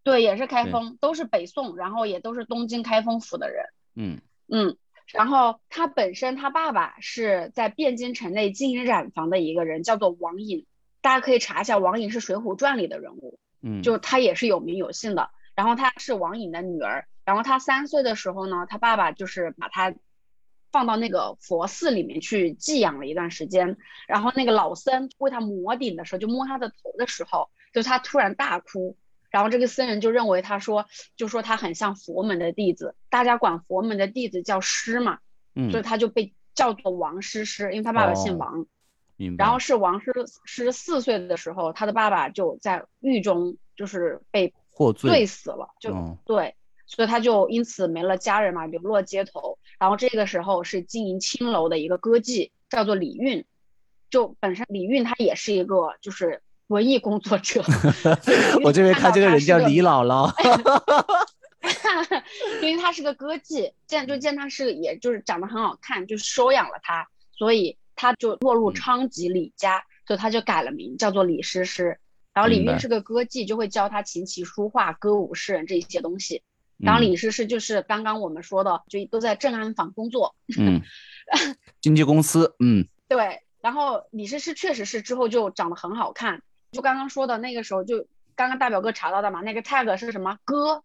对，也是开封，都是北宋，然后也都是东京开封府的人。嗯嗯，然后他本身他爸爸是在汴京城内经营染坊的一个人，叫做王隐，大家可以查一下，王隐是《水浒传》里的人物，嗯，就他也是有名有姓的。然后她是王颖的女儿，然后她三岁的时候呢，她爸爸就是把她。放到那个佛寺里面去寄养了一段时间，然后那个老僧为她磨顶的时候，就摸她的头的时候，就她突然大哭，然后这个僧人就认为他说，就说他很像佛门的弟子，大家管佛门的弟子叫师嘛，嗯，所以他就被叫做王师师，因为他爸爸姓王。然后是王师师四岁的时候，他的爸爸就在狱中就是被获罪死了，就对。所以他就因此没了家人嘛，流落街头。然后这个时候是经营青楼的一个歌妓，叫做李韵。就本身李韵她也是一个就是文艺工作者。[LAUGHS] [LAUGHS] 我这边看这个人叫李姥姥。[LAUGHS] 因为他是个歌妓，见就见他是也就是长得很好看，就收养了他，所以他就落入昌吉李家，所以他就改了名叫做李师师。然后李运是个歌妓，就会教他琴棋书画、歌舞诗人这一些东西。然后李师师就是刚刚我们说的，就都在正安坊工作。嗯，[LAUGHS] 经纪公司。嗯，对。然后李师师确实是之后就长得很好看，就刚刚说的那个时候，就刚刚大表哥查到的嘛，那个 tag 是什么？歌，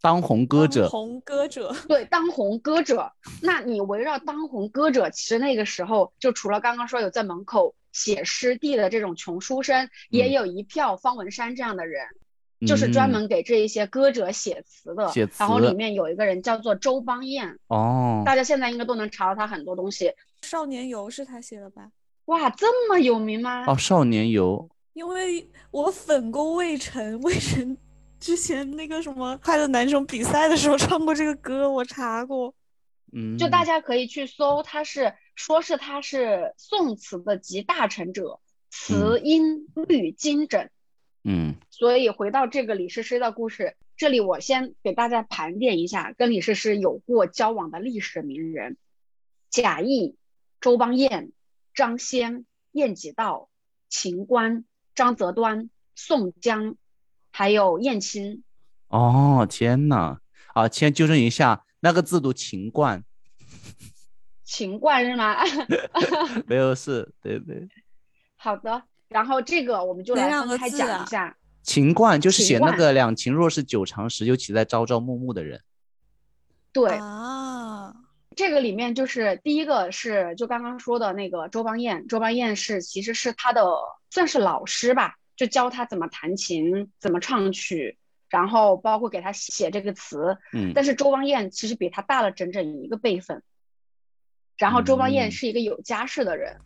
当红歌者。红歌者。对，当红歌者。那你围绕当红歌者，其实那个时候就除了刚刚说有在门口写诗地的这种穷书生，也有一票方文山这样的人。就是专门给这一些歌者写词的，然后里面有一个人叫做周邦彦哦，大家现在应该都能查到他很多东西，《少年游》是他写的吧？哇，这么有名吗？哦，《少年游》，因为我粉过魏晨，魏晨之前那个什么快乐男生比赛的时候唱过这个歌，我查过。嗯，就大家可以去搜，他是说是他是宋词的集大成者，词音律精整。嗯，所以回到这个李师师的故事，这里我先给大家盘点一下跟李师师有过交往的历史名人：贾谊、周邦彦、张先、晏几道、秦观、张择端、宋江，还有燕青。哦，天呐！啊，先纠正一下，那个字读秦观。秦观是吗？[LAUGHS] 没有事，对对。好的。然后这个我们就来分开讲一下。秦观就是写那个“两情若是久长时，又岂在朝朝暮暮”的人。对啊，这个里面就是第一个是就刚刚说的那个周邦彦，周邦彦是其实是他的算是老师吧，就教他怎么弹琴、怎么唱曲，然后包括给他写这个词。嗯。但是周邦彦其实比他大了整整一个辈分。然后周邦彦是一个有家室的人。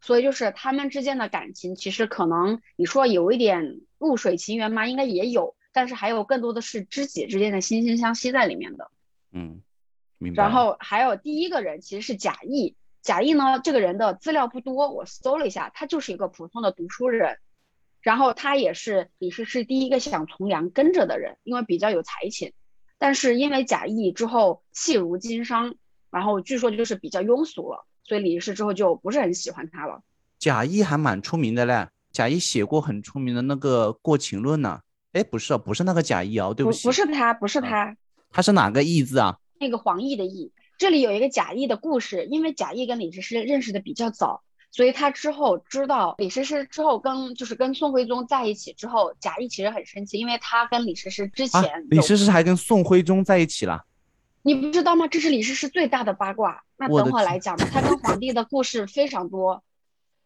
所以就是他们之间的感情，其实可能你说有一点露水情缘吗？应该也有，但是还有更多的是知己之间的惺惺相惜在里面的。嗯，明白。然后还有第一个人其实是贾谊，贾谊呢这个人的资料不多，我搜了一下，他就是一个普通的读书人，然后他也是李师师第一个想从良跟着的人，因为比较有才情。但是因为贾谊之后弃如经商，然后据说就是比较庸俗了。所以李师之后就不是很喜欢他了。贾谊还蛮出名的嘞，贾谊写过很出名的那个《过秦论》呢。哎，不是，不是那个贾谊啊，对不起，不是他，不是他，他是哪个义字啊？那个黄奕的奕。这里有一个贾谊的故事，因为贾谊跟李师师认识的比较早，所以他之后知道李师师之后跟就是跟宋徽宗在一起之后，贾谊其实很生气，因为他跟李师师之前，李师师还跟宋徽宗在一起了。你不知道吗？这是李师师最大的八卦。那等会来讲吧。他跟皇帝的故事非常多，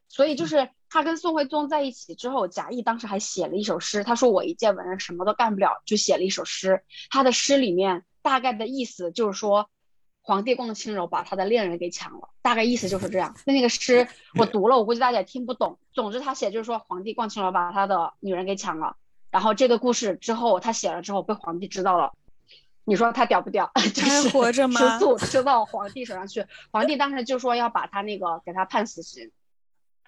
所以就是他跟宋徽宗在一起之后，贾谊当时还写了一首诗。他说：“我一介文人，什么都干不了，就写了一首诗。”他的诗里面大概的意思就是说，皇帝共青楼把他的恋人给抢了，大概意思就是这样。那那个诗我读了，我估计大家也听不懂。总之他写就是说皇帝逛青楼把他的女人给抢了，然后这个故事之后他写了之后被皇帝知道了，你说他屌不屌？[LAUGHS] 就是活着吗？吃素吃到皇帝手上去，皇帝当时就说要把他那个给他判死刑，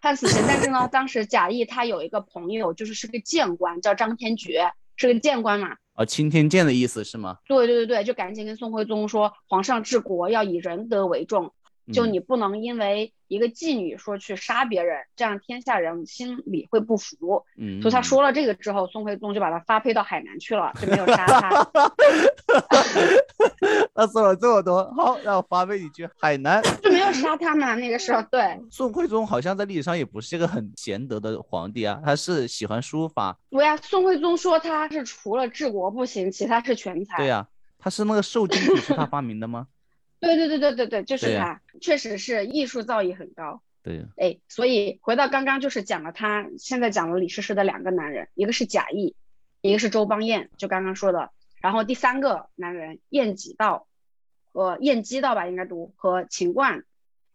判死刑。但是呢，当时贾谊他有一个朋友，就是是个谏官，叫张天觉，是个谏官嘛。啊，钦天监的意思是吗？对对对对，就赶紧跟宋徽宗说，皇上治国要以仁德为重，就你不能因为一个妓女说去杀别人，这样天下人心里会不服。嗯，所以他说了这个之后，宋徽宗就把他发配到海南去了，就没有杀他。他说了这么多，好，让我发配你去海南，就没有杀他嘛？那个时候，对。宋徽宗好像在历史上也不是一个很贤德的皇帝啊，他是喜欢书法。对呀，宋徽宗说他是除了治国不行，其他是全才。对呀，他是那个瘦金笔是他发明的吗？对对对对对对，就是他，确实是艺术造诣很高。对，哎，所以回到刚刚就是讲了他，现在讲了李师师的两个男人，一个是贾谊，一个是周邦彦，就刚刚说的。然后第三个男人晏几道和晏几道吧，应该读和秦观，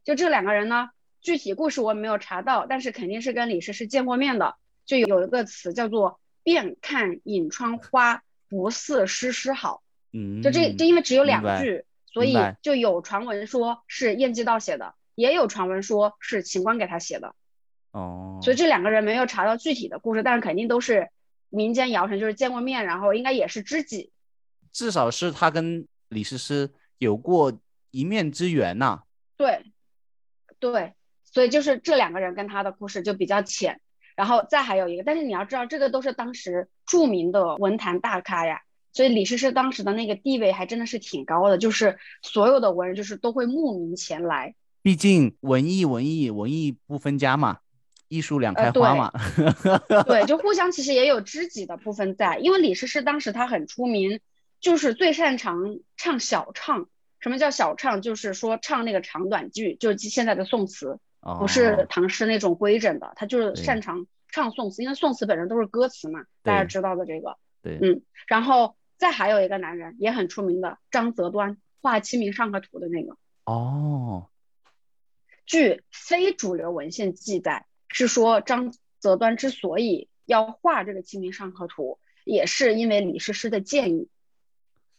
就这两个人呢，具体故事我没有查到，但是肯定是跟李师师见过面的。就有一个词叫做“遍看颍川花，不似诗诗好”。嗯，就这这因为只有两句。所以就有传闻说是晏几道写的，也有传闻说是秦观给他写的。哦，所以这两个人没有查到具体的故事，但是肯定都是民间谣传，就是见过面，然后应该也是知己。至少是他跟李师师有过一面之缘呐。对，对，所以就是这两个人跟他的故事就比较浅。然后再还有一个，但是你要知道，这个都是当时著名的文坛大咖呀。所以李师师当时的那个地位还真的是挺高的，就是所有的文人就是都会慕名前来。毕竟文艺文艺文艺不分家嘛，艺术两开花嘛。对，[LAUGHS] 就互相其实也有知己的部分在。因为李师师当时他很出名，就是最擅长唱小唱。什么叫小唱？就是说唱那个长短句，就是现在的宋词，不是唐诗那种规整的。他就是擅长唱宋词，因为宋词本身都是歌词嘛，大家知道的这个。对，嗯，然后。再还有一个男人也很出名的张择端，画《清明上河图》的那个哦。据非主流文献记载，是说张择端之所以要画这个《清明上河图》，也是因为李师师的建议，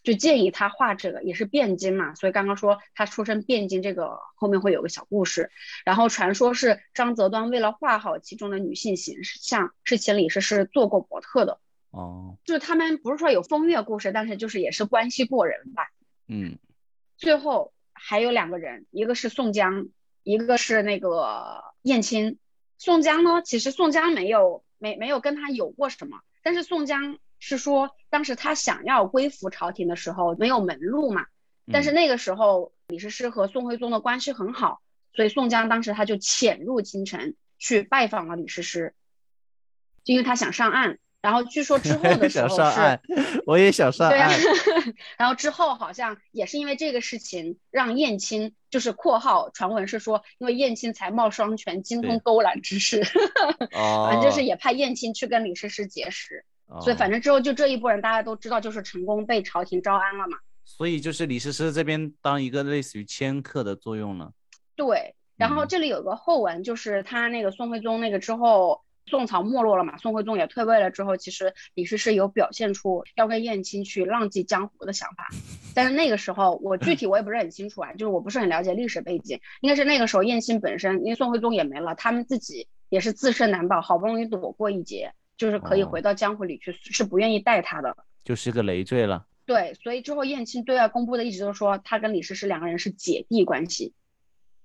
就建议他画这个，也是汴京嘛。所以刚刚说他出身汴京，这个后面会有个小故事。然后传说是张择端为了画好其中的女性形象，是请李师师做过模特的。哦，就是他们不是说有风月故事，但是就是也是关系过人吧。嗯，最后还有两个人，一个是宋江，一个是那个燕青。宋江呢，其实宋江没有没没有跟他有过什么，但是宋江是说当时他想要归附朝廷的时候没有门路嘛。但是那个时候李师师和宋徽宗的关系很好，所以宋江当时他就潜入京城去拜访了李师师，因为他想上岸。然后据说之后的 [LAUGHS] 时候是，我也想上岸。[LAUGHS] 然后之后好像也是因为这个事情，让燕青就是括号传闻是说，因为燕青才貌双全，精通勾栏之事，[LAUGHS] 反正就是也派燕青去跟李师师结识。所以反正之后就这一波人大家都知道，就是成功被朝廷招安了嘛。所以就是李师师这边当一个类似于迁客的作用了。对，然后这里有个后文，就是他那个宋徽宗那个之后。宋朝没落了嘛，宋徽宗也退位了之后，其实李师师有表现出要跟燕青去浪迹江湖的想法，但是那个时候我具体我也不是很清楚啊，就是我不是很了解历史背景，应该是那个时候燕青本身，因为宋徽宗也没了，他们自己也是自身难保，好不容易躲过一劫，就是可以回到江湖里去，是不愿意带他的，就是个累赘了。对，所以之后燕青对外公布的一直都说他跟李师师两个人是姐弟关系，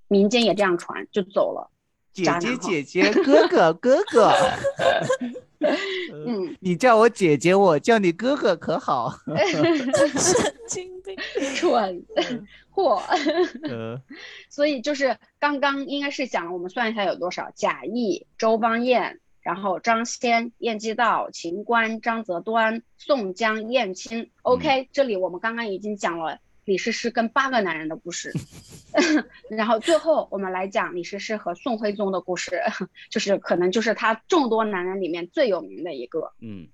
民间也这样传，就走了。姐姐姐姐，哥哥哥哥，[LAUGHS] 嗯，你叫我姐姐，我叫你哥哥，可好？[LAUGHS] 神经病，蠢 [LAUGHS] 货。所以就是刚刚应该是讲，我们算一下有多少：贾谊、周邦彦，然后张先、晏几道、秦观、张择端、宋江、燕青。OK，这里我们刚刚已经讲了。李师师跟八个男人的故事，[LAUGHS] 然后最后我们来讲李师师和宋徽宗的故事，[LAUGHS] 就是可能就是他众多男人里面最有名的一个。嗯，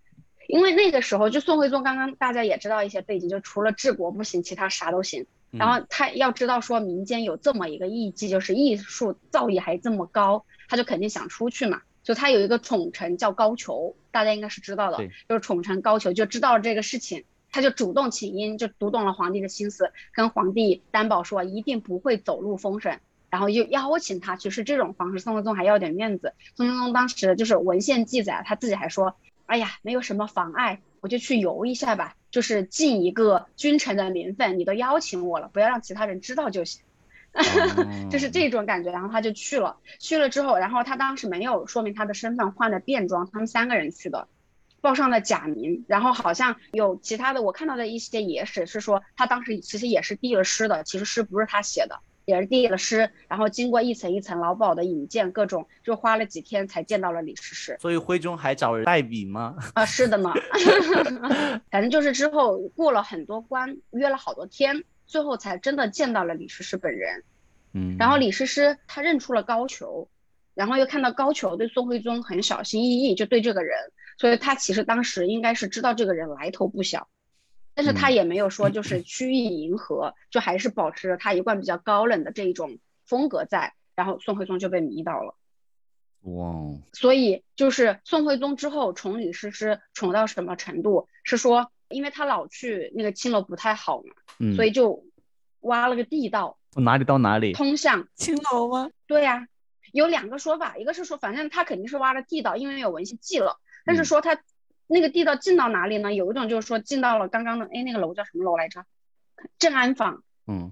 因为那个时候就宋徽宗，刚刚大家也知道一些背景，就除了治国不行，其他啥都行。然后他要知道说民间有这么一个艺伎，就是艺术造诣还这么高，他就肯定想出去嘛。就他有一个宠臣叫高俅，大家应该是知道的，就是宠臣高俅就知道了这个事情，他就主动请缨，就读懂了皇帝的心思，跟皇帝担保说一定不会走入风声，然后又邀请他去，是这种方式。宋徽宗还要点面子，宋徽宗当时就是文献记载，他自己还说，哎呀，没有什么妨碍。我就去游一下吧，就是尽一个君臣的名分，你都邀请我了，不要让其他人知道就行，[LAUGHS] 就是这种感觉。然后他就去了，去了之后，然后他当时没有说明他的身份，换了便装，他们三个人去的，报上了假名。然后好像有其他的，我看到的一些野史是说，他当时其实也是递了诗的，其实诗不是他写的。也是递了诗，然后经过一层一层劳保的引荐，各种就花了几天才见到了李师师。所以徽宗还找人代笔吗？啊，是的呢。[LAUGHS] 反正就是之后过了很多关，约了好多天，最后才真的见到了李师师本人。嗯。然后李师师他认出了高俅，然后又看到高俅对宋徽宗很小心翼翼，就对这个人，所以他其实当时应该是知道这个人来头不小。但是他也没有说就是曲意迎合，就还是保持着他一贯比较高冷的这一种风格在，然后宋徽宗就被迷倒了。哇！所以就是宋徽宗之后宠李师师宠到什么程度？是说因为他老去那个青楼不太好嘛，所以就挖了个地道，从哪里到哪里？通向青楼吗？对呀，有两个说法，一个是说反正他肯定是挖了地道，因为有文献记了，但是说他。那个地道进到哪里呢？有一种就是说进到了刚刚的，哎，那个楼叫什么楼来着？正安坊。嗯。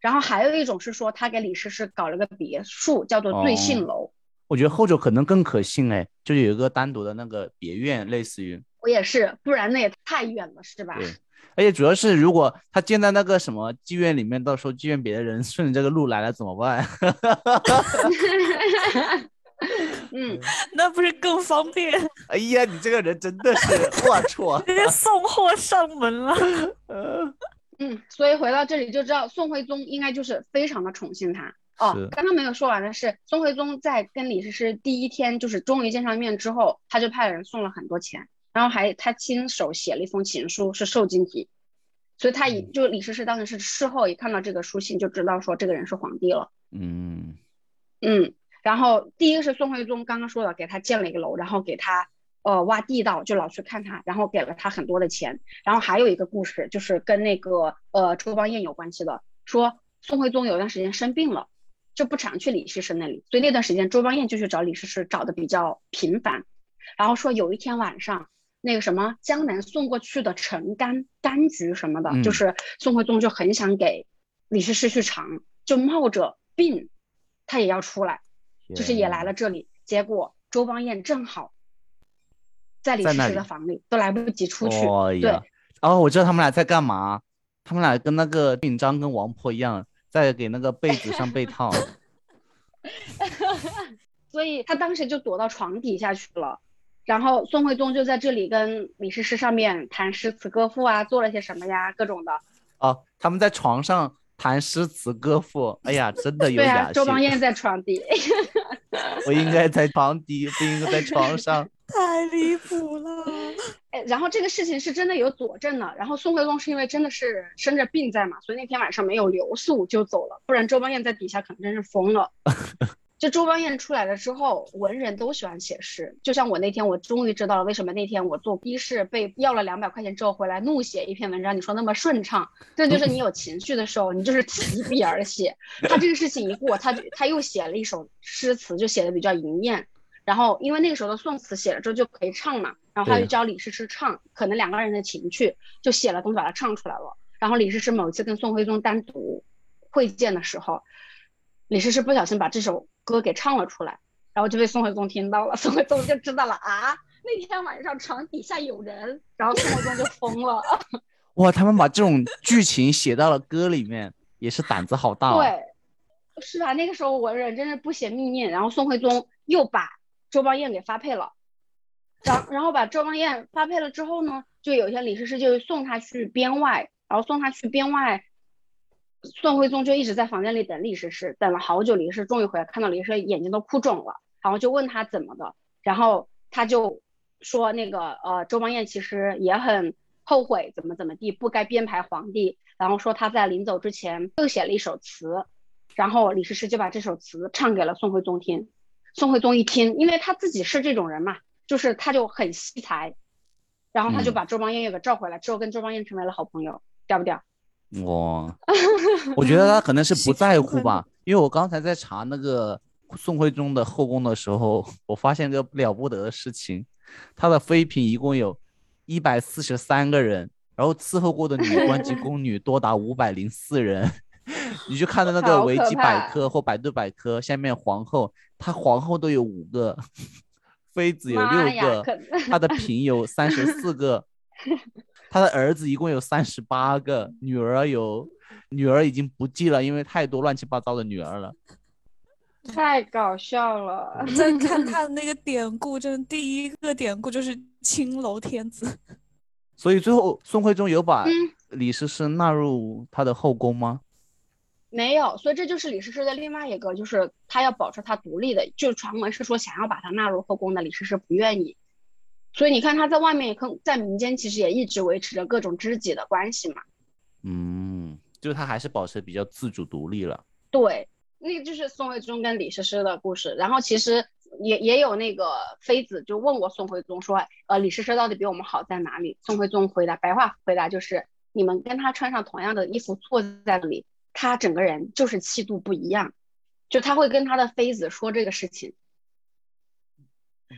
然后还有一种是说他给李师师搞了个别墅，叫做醉信楼。我觉得后者可能更可信哎，就有一个单独的那个别院，类似于。我也是，不然那也太远了，是吧？对。而且主要是，如果他建在那个什么妓院里面，到时候妓院别的人顺着这个路来了怎么办？[LAUGHS] 嗯，[LAUGHS] 那不是更方便？[LAUGHS] 哎呀，你这个人真的是龌龊，[LAUGHS] 直接送货上门了。嗯，所以回到这里就知道宋徽宗应该就是非常的宠幸他。哦，刚刚没有说完的是，宋徽宗在跟李师师第一天就是终于见上面之后，他就派人送了很多钱，然后还他亲手写了一封情书，是瘦金体。所以他以就李师师当时是事后一看到这个书信就知道说这个人是皇帝了。嗯嗯。然后第一个是宋徽宗刚刚说的，给他建了一个楼，然后给他呃挖地道，就老去看他，然后给了他很多的钱。然后还有一个故事，就是跟那个呃周邦彦有关系的，说宋徽宗有段时间生病了，就不常去李师师那里，所以那段时间周邦彦就去找李师师，找的比较频繁。然后说有一天晚上，那个什么江南送过去的陈柑、柑橘什么的，就是宋徽宗就很想给李师师去尝，就冒着病，他也要出来。就是也来了这里，结果周邦彦正好在李师师的房里，都来不及出去。对，哦，我知道他们俩在干嘛，他们俩跟那个紧张跟王婆一样，在给那个被子上被套。[LAUGHS] 所以他当时就躲到床底下去了，然后宋徽宗就在这里跟李师师上面谈诗词歌赋啊，做了些什么呀，各种的。哦，他们在床上。谈诗词歌赋，哎呀，真的 [LAUGHS] 有雅兴。周邦彦在 [LAUGHS] 床底，我应该在床底，不应该在床上。[LAUGHS] 太离谱了。哎，然后这个事情是真的有佐证的。然后宋徽宗是因为真的是生着病在嘛，所以那天晚上没有留宿就走了，不然周邦彦在底下可能真是疯了。就周邦彦出来了之后，文人都喜欢写诗。就像我那天，我终于知道了为什么那天我做的士被要了两百块钱之后回来怒写一篇文章，你说那么顺畅，这就是你有情绪的时候，你就是提笔而写。他这个事情一过，他他又写了一首诗词，就写的比较淫艳。然后因为那个时候的宋词写了之后就可以唱嘛，然后他就教李师师唱，可能两个人的情趣就写了东西把它唱出来了。然后李师师某次跟宋徽宗单独会见的时候。李诗诗不小心把这首歌给唱了出来，然后就被宋徽宗听到了，[LAUGHS] 宋徽宗就知道了啊，那天晚上床底下有人，然后宋徽宗就疯了。[LAUGHS] 哇，他们把这种剧情写到了歌里面，也是胆子好大。对，是啊，那个时候文人真是不写密念，然后宋徽宗又把周邦彦给发配了，然然后把周邦彦发配了之后呢，就有一天李师师就送他去边外，然后送他去边外。宋徽宗就一直在房间里等李师师，等了好久，李师师终于回来，看到李师师眼睛都哭肿了，然后就问他怎么的，然后他就说那个呃周邦彦其实也很后悔怎么怎么地，不该编排皇帝。然后说他在临走之前又写了一首词，然后李师师就把这首词唱给了宋徽宗听。宋徽宗一听，因为他自己是这种人嘛，就是他就很惜才，然后他就把周邦彦又给召回来，之后跟周邦彦成为了好朋友，屌不屌？哇，[LAUGHS] 我觉得他可能是不在乎吧，因为我刚才在查那个宋徽宗的后宫的时候，我发现个了不得的事情，他的妃嫔一共有一百四十三个人，然后伺候过的女官及宫女多达五百零四人。你去看的那个维基百科或百度百科下面皇后，她皇后都有五个，妃子有六个，她的嫔有三十四个，[LAUGHS] 她的儿子一共有三十八个，女儿有，女儿已经不记了，因为太多乱七八糟的女儿了，太搞笑了。再看 [LAUGHS] 他的那个典故，真的第一个典故就是青楼天子，所以最后宋徽宗有把李师师纳入他的后宫吗？没有，所以这就是李师师的另外一个，就是他要保持他独立的。就传闻是说想要把他纳入后宫的李师师不愿意，所以你看他在外面也跟在民间其实也一直维持着各种知己的关系嘛。嗯，就是他还是保持比较自主独立了。对，那个就是宋徽宗跟李师师的故事。然后其实也也有那个妃子就问过宋徽宗说，呃，李师师到底比我们好在哪里？宋徽宗回答白话回答就是，你们跟他穿上同样的衣服坐在那里。他整个人就是气度不一样，就他会跟他的妃子说这个事情，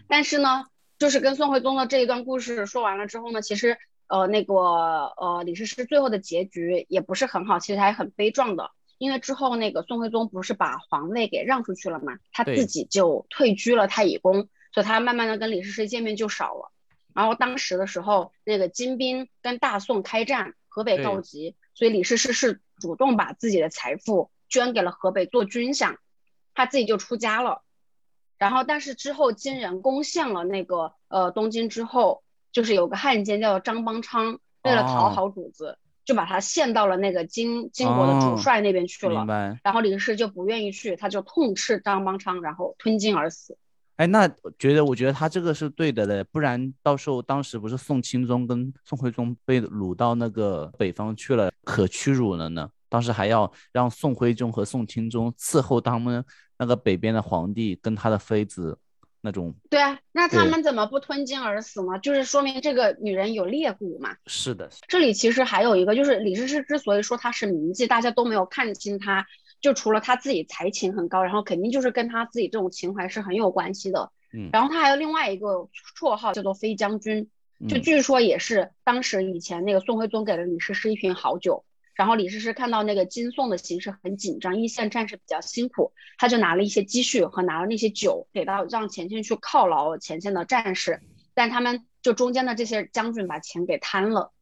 但是呢，就是跟宋徽宗的这一段故事说完了之后呢，其实呃那个呃李师师最后的结局也不是很好，其实还很悲壮的，因为之后那个宋徽宗不是把皇位给让出去了嘛，他自己就退居了太乙宫，所以他慢慢的跟李师师见面就少了，然后当时的时候那个金兵跟大宋开战，河北告急。所以李师师是主动把自己的财富捐给了河北做军饷，他自己就出家了。然后，但是之后金人攻陷了那个呃东京之后，就是有个汉奸叫张邦昌，为了讨好主子，就把他献到了那个金金国的主帅那边去了。然后李师师就不愿意去，他就痛斥张邦昌，然后吞金而死。哎，那觉得我觉得他这个是对的嘞，不然到时候当时不是宋钦宗跟宋徽宗被掳到那个北方去了，可屈辱了呢。当时还要让宋徽宗和宋钦宗伺候他们那个北边的皇帝跟他的妃子那种。对啊，那他们怎么不吞金而死呢？就是说明这个女人有裂骨嘛。是的，这里其实还有一个，就是李师师之所以说她是名妓，大家都没有看清她。就除了她自己才情很高，然后肯定就是跟她自己这种情怀是很有关系的。嗯，然后她还有另外一个绰号叫做飞将军，就据说也是当时以前那个宋徽宗给了李师师一瓶好酒，然后李师师看到那个金宋的形势很紧张，一线战士比较辛苦，他就拿了一些积蓄和拿了那些酒给到让前线去犒劳前线的战士，但他们就中间的这些将军把钱给贪了，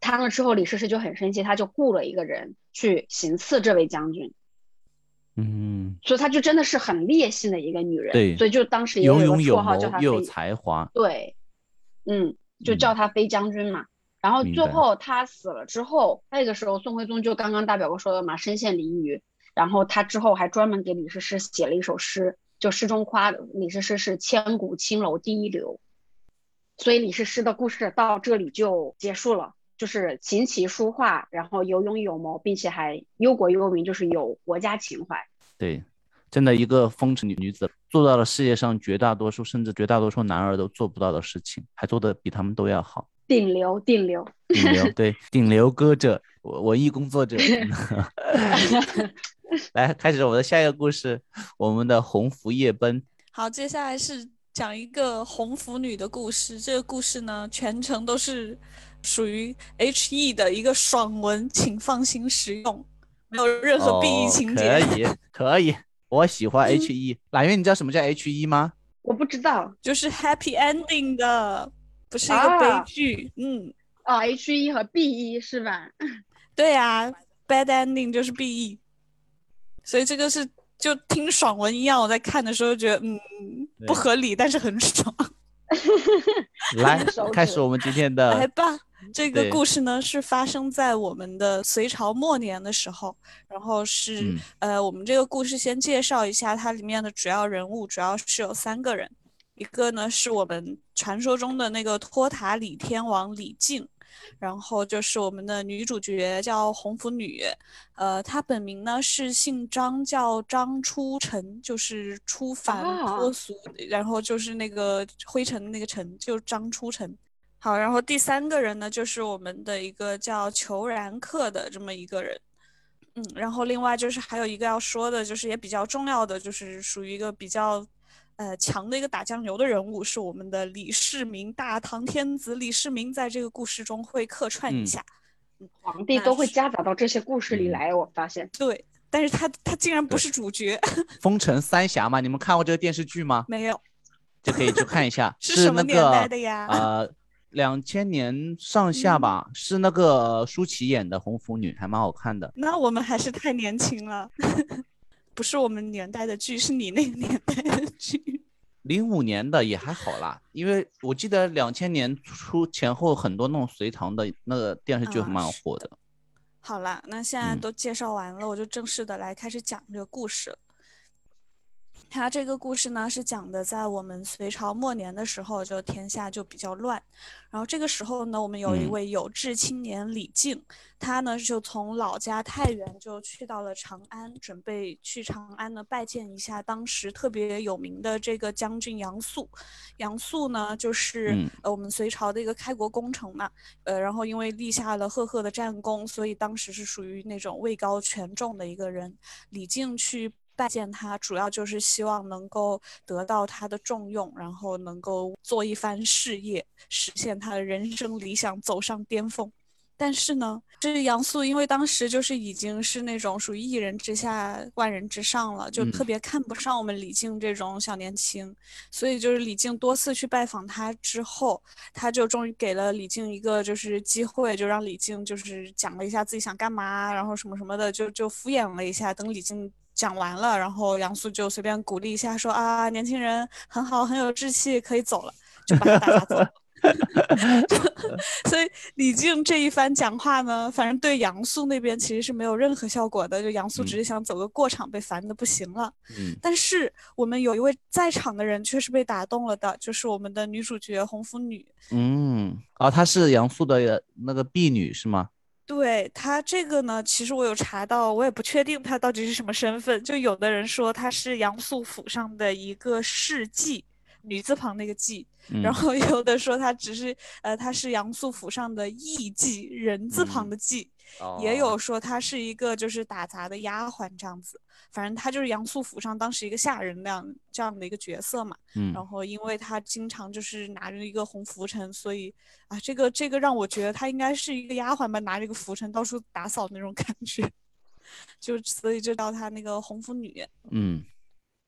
贪了之后李师师就很生气，他就雇了一个人去行刺这位将军。嗯，所以她就真的是很烈性的一个女人，对，所以就当时也有个绰号叫她飞有才华，对，嗯，就叫她飞将军嘛。然后最后他死了之后，那个时候宋徽宗就刚刚大表哥说的嘛，身陷囹圄。然后他之后还专门给李师师写了一首诗，就诗中夸李师师是千古青楼第一流。所以李师师的故事到这里就结束了。就是琴棋书画，然后有勇有谋，并且还忧国忧民，就是有国家情怀。对，真的一个风尘女女子，做到了世界上绝大多数，甚至绝大多数男儿都做不到的事情，还做得比他们都要好。顶流，顶流，顶流，对，顶流歌者，文艺工作者。[LAUGHS] 来，开始我们的下一个故事，我们的红拂夜奔。好，接下来是讲一个红拂女的故事。这个故事呢，全程都是。属于 H E 的一个爽文，请放心使用，没有任何 B E 情节。可以，[LAUGHS] 可以，我喜欢 H E。揽月，你知道什么叫 H E 吗？我不知道，就是 Happy Ending 的，不是一个悲剧。嗯，哦，H E 和 B E 是吧？[LAUGHS] 对呀，Bad Ending 就是 B E，所以这个是就听爽文一样。我在看的时候觉得，嗯，不合理，但是很爽。[LAUGHS] 来，开始我们今天的来吧。这个故事呢是发生在我们的隋朝末年的时候，然后是呃，我们这个故事先介绍一下它里面的主要人物，主要是有三个人，一个呢是我们传说中的那个托塔李天王李靖，然后就是我们的女主角叫红拂女，呃，她本名呢是姓张，叫张初晨，就是出凡脱俗，然后就是那个灰尘那个尘，就张初晨。好，然后第三个人呢就是我们的一个叫裘然克的这么一个人。嗯，然后另外就是还有一个要说的，就是也比较重要的，就是属于一个比较，呃，强的一个打酱油的人物，是我们的李世民，大唐天子李世民，在这个故事中会客串一下。皇帝都会夹杂到这些故事里来，我发现。对，但是他他竟然不是主角。[LAUGHS] 封尘三侠嘛，你们看过这个电视剧吗？没有，就可以去看一下。[LAUGHS] 是什么年代的呀？呃。两千年上下吧，是那个舒淇演的《红拂女》，还蛮好看的。那我们还是太年轻了，[LAUGHS] 不是我们年代的剧，[LAUGHS] 是你那个年代的剧。零五年的也还好啦，因为我记得两千年初前后很多那种隋唐的那个电视剧蛮火的。好啦，那现在都介绍完了，我就正式的来开始讲这个故事。他这个故事呢，是讲的在我们隋朝末年的时候，就天下就比较乱。然后这个时候呢，我们有一位有志青年李靖，他呢就从老家太原就去到了长安，准备去长安呢拜见一下当时特别有名的这个将军杨素。杨素呢，就是呃我们隋朝的一个开国功臣嘛，呃，然后因为立下了赫赫的战功，所以当时是属于那种位高权重的一个人。李靖去。拜见他，主要就是希望能够得到他的重用，然后能够做一番事业，实现他的人生理想，走上巅峰。但是呢，这杨素因为当时就是已经是那种属于一人之下万人之上了，就特别看不上我们李靖这种小年轻，所以就是李靖多次去拜访他之后，他就终于给了李靖一个就是机会，就让李靖就是讲了一下自己想干嘛，然后什么什么的，就就敷衍了一下。等李靖。讲完了，然后杨素就随便鼓励一下，说啊，年轻人很好，很有志气，可以走了，就把他打发走。[LAUGHS] 所以李靖这一番讲话呢，反正对杨素那边其实是没有任何效果的，就杨素只是想走个过场，被烦的不行了。嗯。但是我们有一位在场的人却是被打动了的，就是我们的女主角红拂女。嗯，啊，她是杨素的那个婢女是吗？对他这个呢，其实我有查到，我也不确定他到底是什么身份。就有的人说他是杨素府上的一个侍妓，女字旁那个妓，然后有的说她只是呃，她是杨素府上的艺妓，人字旁的妓，也有。说她是一个就是打杂的丫鬟这样子。反正她就是杨素府上当时一个下人那样这样的一个角色嘛，嗯，然后因为她经常就是拿着一个红拂尘，所以啊，这个这个让我觉得她应该是一个丫鬟吧，拿着一个拂尘到处打扫那种感觉，[LAUGHS] 就所以就叫她那个红拂女，嗯。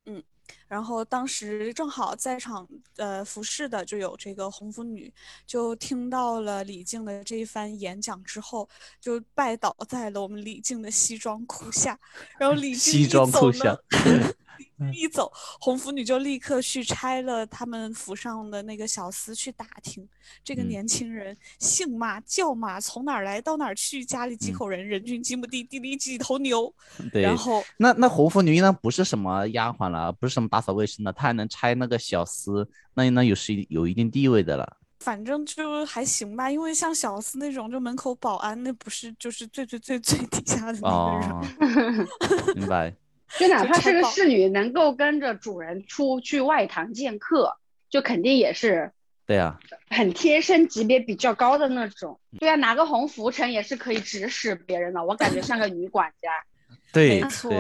嗯。然后当时正好在场，呃，服侍的就有这个红拂女，就听到了李靖的这一番演讲之后，就拜倒在了我们李靖的西装裤下。然后李靖一走呢。[LAUGHS] [LAUGHS] 一走，红拂女就立刻去拆了他们府上的那个小厮去打听这个年轻人姓嘛叫嘛，从哪儿来到哪儿去，家里几口人，人均几亩地，地里几头牛。对，然后那那红拂女应该不是什么丫鬟了，不是什么打扫卫生的，她还能拆那个小厮，那那有是有一定地位的了。反正就还行吧，因为像小厮那种，就门口保安，那不是就是最最最最底下的那个人。明白。就哪怕是个侍女，能够跟着主人出去外堂见客，就肯定也是对啊，很贴身、级别比较高的那种。对啊，拿个红拂尘也是可以指使别人的，我感觉像个女管家。[LAUGHS] 对，没错。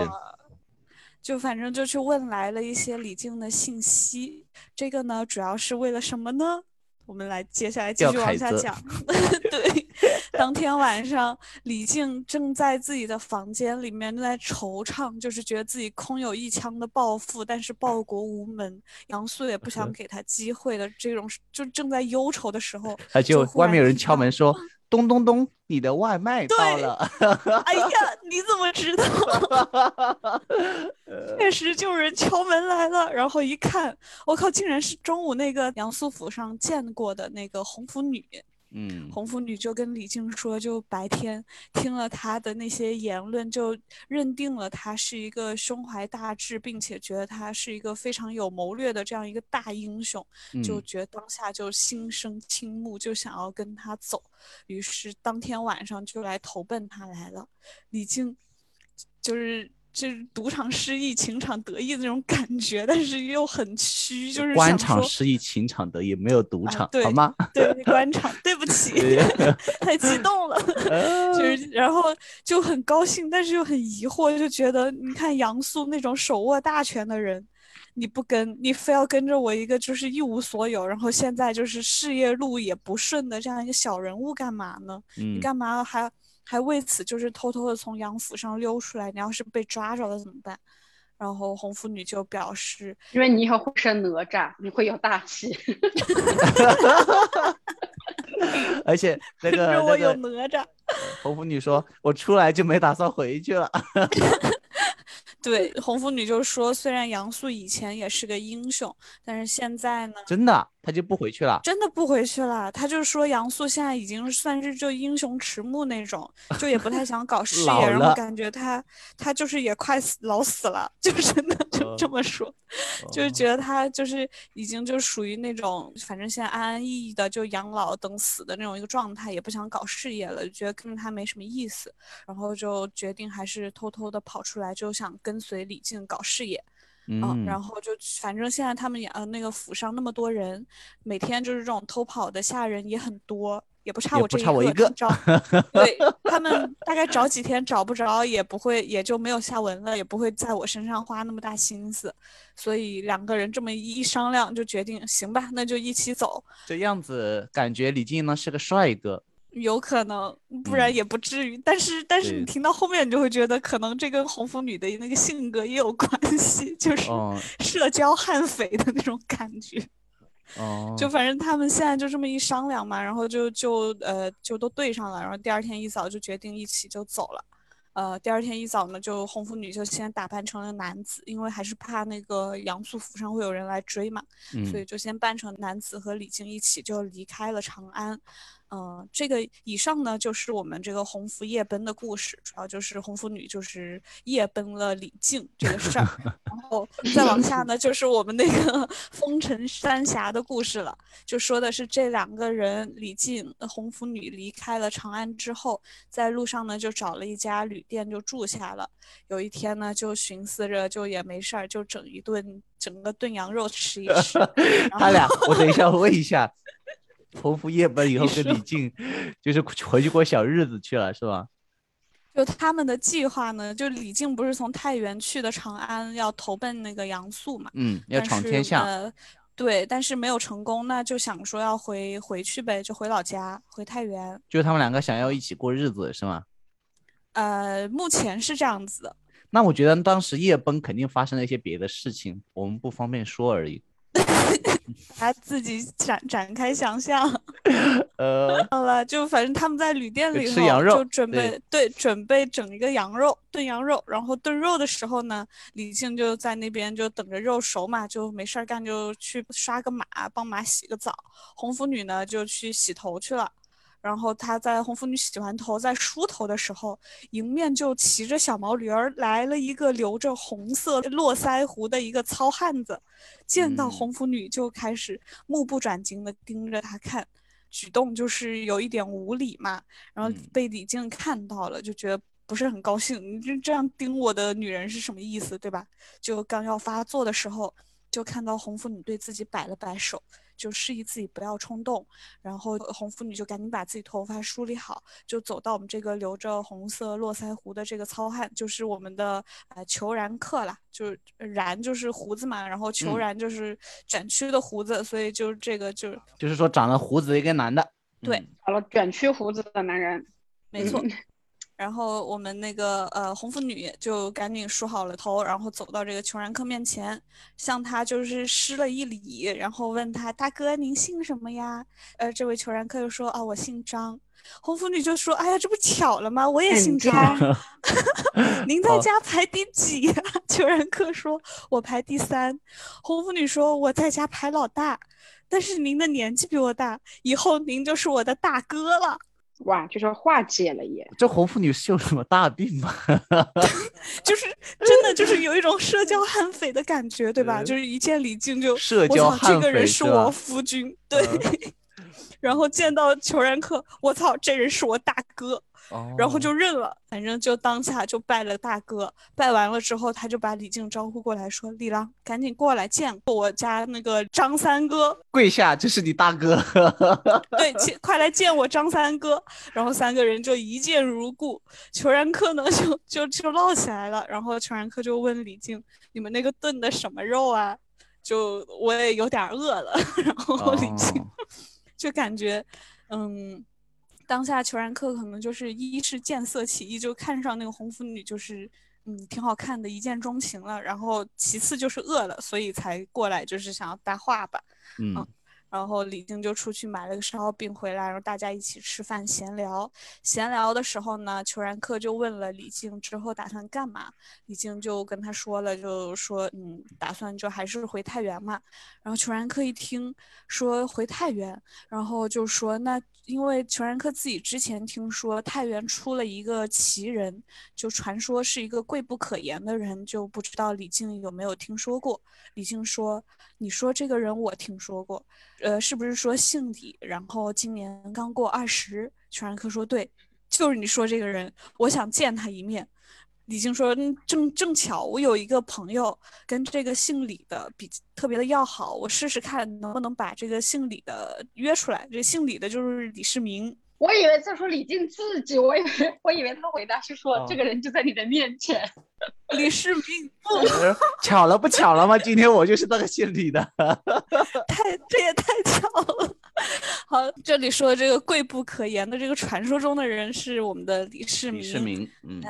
就反正就去问来了一些李靖的信息，这个呢，主要是为了什么呢？我们来接下来继续往下讲。[LAUGHS] 对，当天晚上，李靖正在自己的房间里面正在惆怅，就是觉得自己空有一腔的抱负，但是报国无门，杨素也不想给他机会的这种，就正在忧愁的时候，他就外面有人敲门说。[LAUGHS] 咚咚咚，你的外卖到了。哎呀，你怎么知道？[LAUGHS] 确实就有人敲门来了，然后一看，我靠，竟然是中午那个杨素府上见过的那个红拂女。嗯，红拂女就跟李靖说，就白天听了他的那些言论，就认定了他是一个胸怀大志，并且觉得他是一个非常有谋略的这样一个大英雄，就觉得当下就心生倾慕，就想要跟他走，于是当天晚上就来投奔他来了。李靖就是。就是赌场失意，情场得意的那种感觉，但是又很虚，就是官场失意，情场得意，没有赌场，好吗？对，官场，对不起，[LAUGHS] 太激动了，[LAUGHS] 就是然后就很高兴，但是又很疑惑，就觉得你看杨素那种手握大权的人，你不跟，你非要跟着我一个就是一无所有，然后现在就是事业路也不顺的这样一个小人物干嘛呢？你干嘛还？还为此就是偷偷的从杨府上溜出来，你要是被抓着了怎么办？然后红拂女就表示，因为你以后会生哪吒，你会有大气。[LAUGHS] [LAUGHS] 而且那个 [LAUGHS] 我有哪吒。红拂女说：“我出来就没打算回去了。”对，红拂女就说：“虽然杨素以前也是个英雄，但是现在呢？真的，他就不回去了。真的不回去了。他就说杨素现在已经算是就英雄迟暮那种，就也不太想搞事业，然后感觉他他就是也快死老死了，就真的就这么说，就是觉得他就是已经就属于那种反正现在安安逸逸的就养老等死的那种一个状态，也不想搞事业了，就觉得跟着他没什么意思，然后就决定还是偷偷的跑出来，就想跟。”跟随李靖搞事业，嗯，然后就反正现在他们也呃那个府上那么多人，每天就是这种偷跑的下人也很多，也不差我这一个。找 [LAUGHS] 对他们大概找几天找不着，也不会也就没有下文了，也不会在我身上花那么大心思，所以两个人这么一商量，就决定行吧，那就一起走。这样子感觉李靖呢是个帅哥。有可能，不然也不至于。但是，但是你听到后面，你就会觉得可能这跟红拂女的那个性格也有关系，[LAUGHS] 就是社交悍匪的那种感觉。哦，就反正他们现在就这么一商量嘛，然后就就呃就都对上了，然后第二天一早就决定一起就走了。呃，第二天一早呢，就红拂女就先打扮成了男子，因为还是怕那个杨素府上会有人来追嘛，所以就先扮成男子和李靖一起就离开了长安。嗯，这个以上呢就是我们这个红拂夜奔的故事，主要就是红拂女就是夜奔了李靖 [LAUGHS] 这个事儿，然后再往下呢就是我们那个 [LAUGHS] 风尘三侠的故事了，就说的是这两个人李靖、红拂女离开了长安之后，在路上呢就找了一家旅店就住下了，有一天呢就寻思着就也没事儿，就整一顿整个炖羊肉吃一吃。[LAUGHS] 他俩，我等一下问一下。红拂夜奔以后跟李静，就是回去过小日子去了，是吧？[LAUGHS] 就他们的计划呢，就李靖不是从太原去的长安，要投奔那个杨素嘛？嗯，要闯天下。对，但是没有成功，那就想说要回回去呗，就回老家，回太原。就他们两个想要一起过日子，是吗？呃，目前是这样子的。那我觉得当时夜奔肯定发生了一些别的事情，我们不方便说而已。他自己展展开想象，呃，好了，就反正他们在旅店里头就准备对准备整一个羊肉炖羊肉，然后炖肉的时候呢，李静就在那边就等着肉熟嘛，就没事儿干就去刷个马，帮马洗个澡。红拂女呢就去洗头去了。然后他在红拂女洗完头，在梳头的时候，迎面就骑着小毛驴儿来了一个留着红色络腮胡的一个糙汉子，见到红拂女就开始目不转睛地盯着她看，举动就是有一点无礼嘛。然后被李靖看到了，就觉得不是很高兴，你这这样盯我的女人是什么意思，对吧？就刚要发作的时候，就看到红拂女对自己摆了摆手。就示意自己不要冲动，然后红拂女就赶紧把自己头发梳理好，就走到我们这个留着红色络腮胡的这个糙汉，就是我们的呃裘然客啦，就是然就是胡子嘛，然后裘然就是卷曲的胡子，所以就是这个就就是说长了胡子的一个男的，对，长了卷曲胡子的男人，没错。[LAUGHS] 然后我们那个呃红拂女就赶紧梳好了头，然后走到这个裘然客面前，向他就是施了一礼，然后问他大哥您姓什么呀？呃，这位裘然客就说啊我姓张。红拂女就说哎呀这不巧了吗？我也姓张。[LAUGHS] 您在家排第几呀？裘然客说我排第三。红拂女说我在家排老大。但是您的年纪比我大，以后您就是我的大哥了。哇，就是化解了耶！这红妇女是有什么大病吗？[LAUGHS] 就是真的，就是有一种社交悍匪的感觉，对吧？就是一见李靖就，社交悍匪，这个人是我夫君，对。[LAUGHS] 然后见到裘然客，我操，这人是我大哥。然后就认了，反正就当下就拜了大哥。拜完了之后，他就把李靖招呼过来，说：“李郎，赶紧过来见我家那个张三哥，[LAUGHS] 跪下，这是你大哥。对，[LAUGHS] 快来见我张三哥。”然后三个人就一见如故。裘然客呢，就就就唠起来了。然后裘然客就问李靖：“你们那个炖的什么肉啊？”就我也有点饿了。[LAUGHS] 然后李靖就感觉，嗯。当下裘然客可能就是一是见色起意，就看上那个红拂女，就是嗯挺好看的，一见钟情了。然后其次就是饿了，所以才过来，就是想要搭话吧。嗯。然后李静就出去买了个烧饼回来，然后大家一起吃饭闲聊。闲聊的时候呢，裘然客就问了李静之后打算干嘛。李静就跟他说了，就说嗯，打算就还是回太原嘛。然后裘然客一听说回太原，然后就说那因为裘然客自己之前听说太原出了一个奇人，就传说是一个贵不可言的人，就不知道李静有没有听说过。李静说：“你说这个人我听说过。”呃，是不是说姓李？然后今年刚过二十。全然科说：“对，就是你说这个人，我想见他一面。”李静说：“嗯正正巧，我有一个朋友跟这个姓李的比特别的要好，我试试看能不能把这个姓李的约出来。这姓李的就是李世民。”我以为在说李靖自己，我以为我以为他回答是说这个人就在你的面前。李世民，[LAUGHS] 巧了不巧了吗？今天我就是那个姓李的，太这也太巧了。[LAUGHS] 好，这里说的这个贵不可言的这个传说中的人是我们的李世民。李世民，嗯，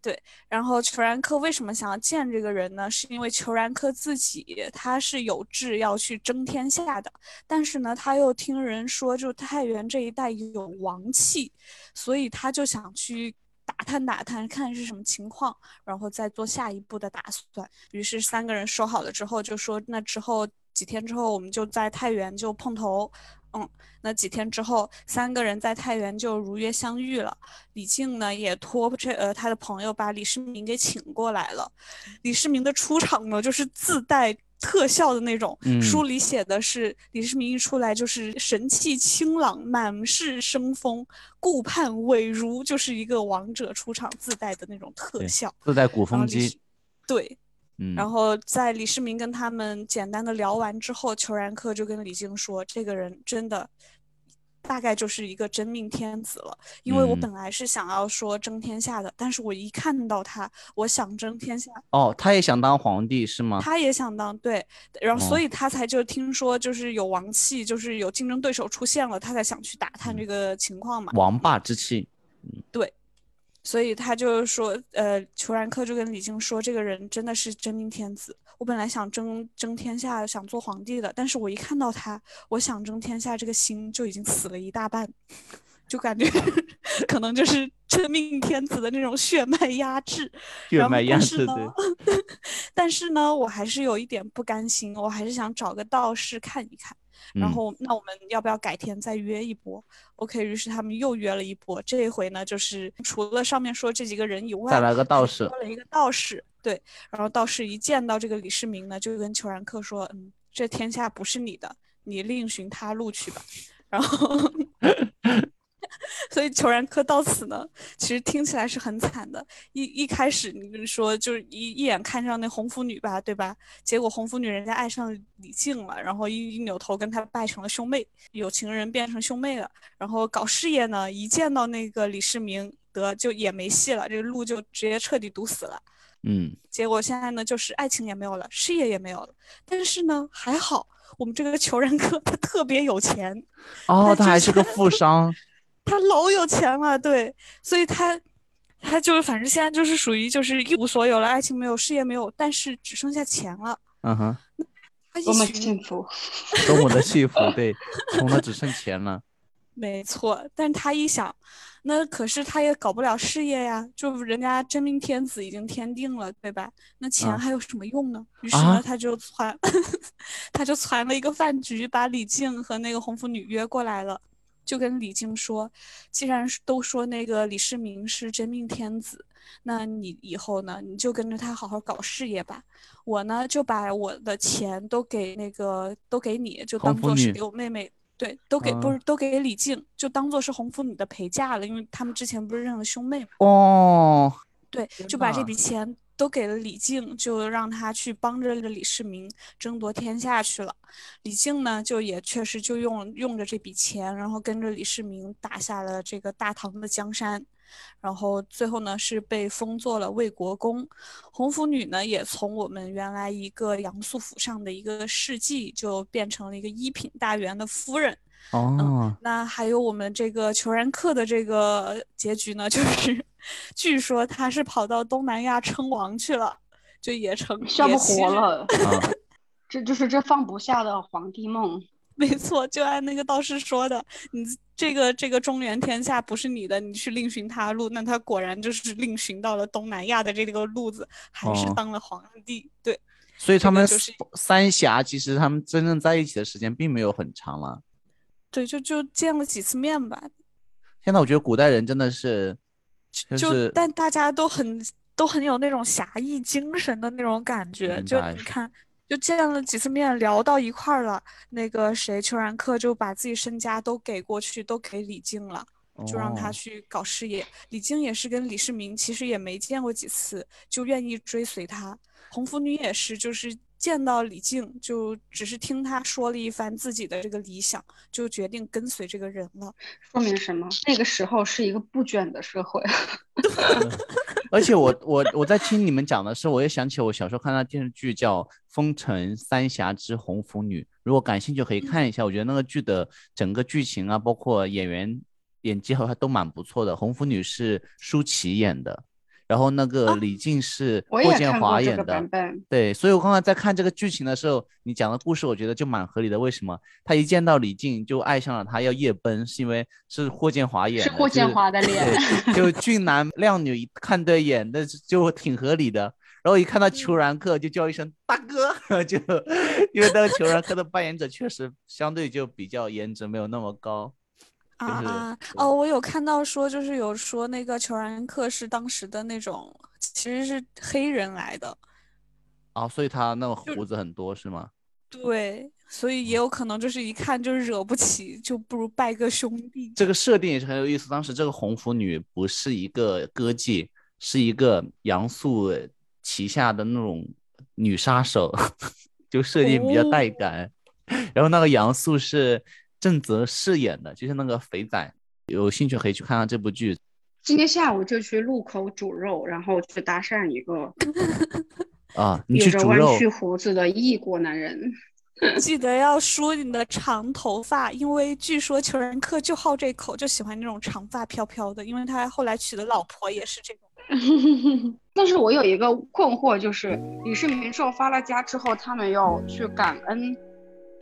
对。然后裘然客为什么想要见这个人呢？是因为裘然客自己他是有志要去争天下的，但是呢，他又听人说就太原这一带有王气，所以他就想去。打探打探，看是什么情况，然后再做下一步的打算。于是三个人说好了之后，就说那之后几天之后，我们就在太原就碰头。嗯，那几天之后，三个人在太原就如约相遇了。李靖呢，也托这呃他的朋友把李世民给请过来了。李世民的出场呢，就是自带。特效的那种，书里写的是李世民一出来就是神气清朗，满是生风，顾盼伟如，就是一个王者出场自带的那种特效，自带鼓风机。对，嗯，然后在李世民跟他们简单的聊完之后，裘然客就跟李靖说，这个人真的。大概就是一个真命天子了，因为我本来是想要说争天下的，但是我一看到他，我想争天下。哦，他也想当皇帝是吗？他也想当，对，然后所以他才就听说就是有王气，就是有竞争对手出现了，他才想去打探这个情况嘛。王霸之气，嗯，对。所以他就说，呃，裘然克就跟李靖说，这个人真的是真命天子。我本来想争争天下，想做皇帝的，但是我一看到他，我想争天下这个心就已经死了一大半，就感觉 [LAUGHS] 可能就是真命天子的那种血脉压制。[LAUGHS] 血脉压制，对。[LAUGHS] 但是呢，我还是有一点不甘心，我还是想找个道士看一看。然后，那我们要不要改天再约一波？OK，于是他们又约了一波。这一回呢，就是除了上面说这几个人以外，再来个道士，多了一个道士。对，然后道士一见到这个李世民呢，就跟裘然客说：“嗯，这天下不是你的，你另寻他路去吧。”然后。[LAUGHS] 所以裘然科到此呢，其实听起来是很惨的。一一开始你说就是一一眼看上那红拂女吧，对吧？结果红拂女人家爱上李靖了，然后一一扭头跟他拜成了兄妹，有情人变成兄妹了。然后搞事业呢，一见到那个李世民，得就也没戏了，这个路就直接彻底堵死了。嗯，结果现在呢，就是爱情也没有了，事业也没有了。但是呢，还好我们这个裘然客他特别有钱哦，他还是个富商。[LAUGHS] 他老有钱了，对，所以他，他就是反正现在就是属于就是一无所有了，爱情没有，事业没有，但是只剩下钱了。嗯哼，多么幸福，多么的幸福，[LAUGHS] 对，穷的只剩钱了。没错，但他一想，那可是他也搞不了事业呀，就人家真命天子已经天定了，对吧？那钱还有什么用呢？于是呢，他就传，[LAUGHS] 他就传了一个饭局，把李靖和那个红拂女约过来了，就跟李靖说，既然都说那个李世民是真命天子，那你以后呢，你就跟着他好好搞事业吧。我呢，就把我的钱都给那个都给你，就当做是给我妹妹。对，都给不是都给李靖，就当做是红拂女的陪嫁了，因为他们之前不是认了兄妹嘛。哦，对，就把这笔钱都给了李靖，就让他去帮着这个李世民争夺天下去了。李靖呢，就也确实就用用着这笔钱，然后跟着李世民打下了这个大唐的江山。然后最后呢，是被封做了魏国公。红拂女呢，也从我们原来一个杨素府上的一个侍妓，就变成了一个一品大员的夫人。哦，那还有我们这个裘然克的这个结局呢，就是 [LAUGHS] 据说他是跑到东南亚称王去了，就也成笑不活了。[LAUGHS] [LAUGHS] 这就是这放不下的皇帝梦。没错，就按那个道士说的，你这个这个中原天下不是你的，你去另寻他路。那他果然就是另寻到了东南亚的这个路子，还是当了皇帝。对，所以他们就是三峡，其实他们真正在一起的时间并没有很长了。对，就就见了几次面吧。现在我觉得古代人真的是，就但大家都很都很有那种侠义精神的那种感觉，就你看。就见了几次面，聊到一块儿了。那个谁，邱然克就把自己身家都给过去，都给李靖了，就让他去搞事业。李靖也是跟李世民其实也没见过几次，就愿意追随他。红拂女也是，就是见到李靖，就只是听他说了一番自己的这个理想，就决定跟随这个人了。[LAUGHS] 说明什么？那个时候是一个不卷的社会。[LAUGHS] 而且我我我在听你们讲的时候，我也想起我小时候看的电视剧叫《风尘三侠之红拂女》，如果感兴趣可以看一下。我觉得那个剧的整个剧情啊，包括演员演技和还都蛮不错的。红拂女是舒淇演的。然后那个李靖是霍建华演的，对，所以我刚刚在看这个剧情的时候，你讲的故事我觉得就蛮合理的。为什么他一见到李靖就爱上了他，要夜奔，是因为是霍建华演的，是霍建华的脸，就俊男靓女一看对眼，那就挺合理的。然后一看到裘然克就叫一声大哥，[LAUGHS] 就因为那个裘然克的扮演者确实相对就比较颜值没有那么高。啊啊哦！我有看到说，就是有说那个裘然克是当时的那种，其实是黑人来的。啊，所以他那个胡子很多是吗？对，所以也有可能就是一看就惹不起，就不如拜个兄弟。这个设定也是很有意思。当时这个红拂女不是一个歌妓，是一个杨素旗下的那种女杀手，[LAUGHS] 就设定比较带感。[LAUGHS] 然后那个杨素是。郑则饰演的，就是那个肥仔，有兴趣可以去看看这部剧。今天下午就去路口煮肉，然后去搭讪一个 [LAUGHS] 啊，你去煮肉。弯曲胡子的异国男人，[LAUGHS] 记得要梳你的长头发，因为据说裘然客就好这口，就喜欢那种长发飘飘的，因为他后来娶的老婆也是这种。[LAUGHS] 但是我有一个困惑，就是李世民受发了家之后，他们要去感恩。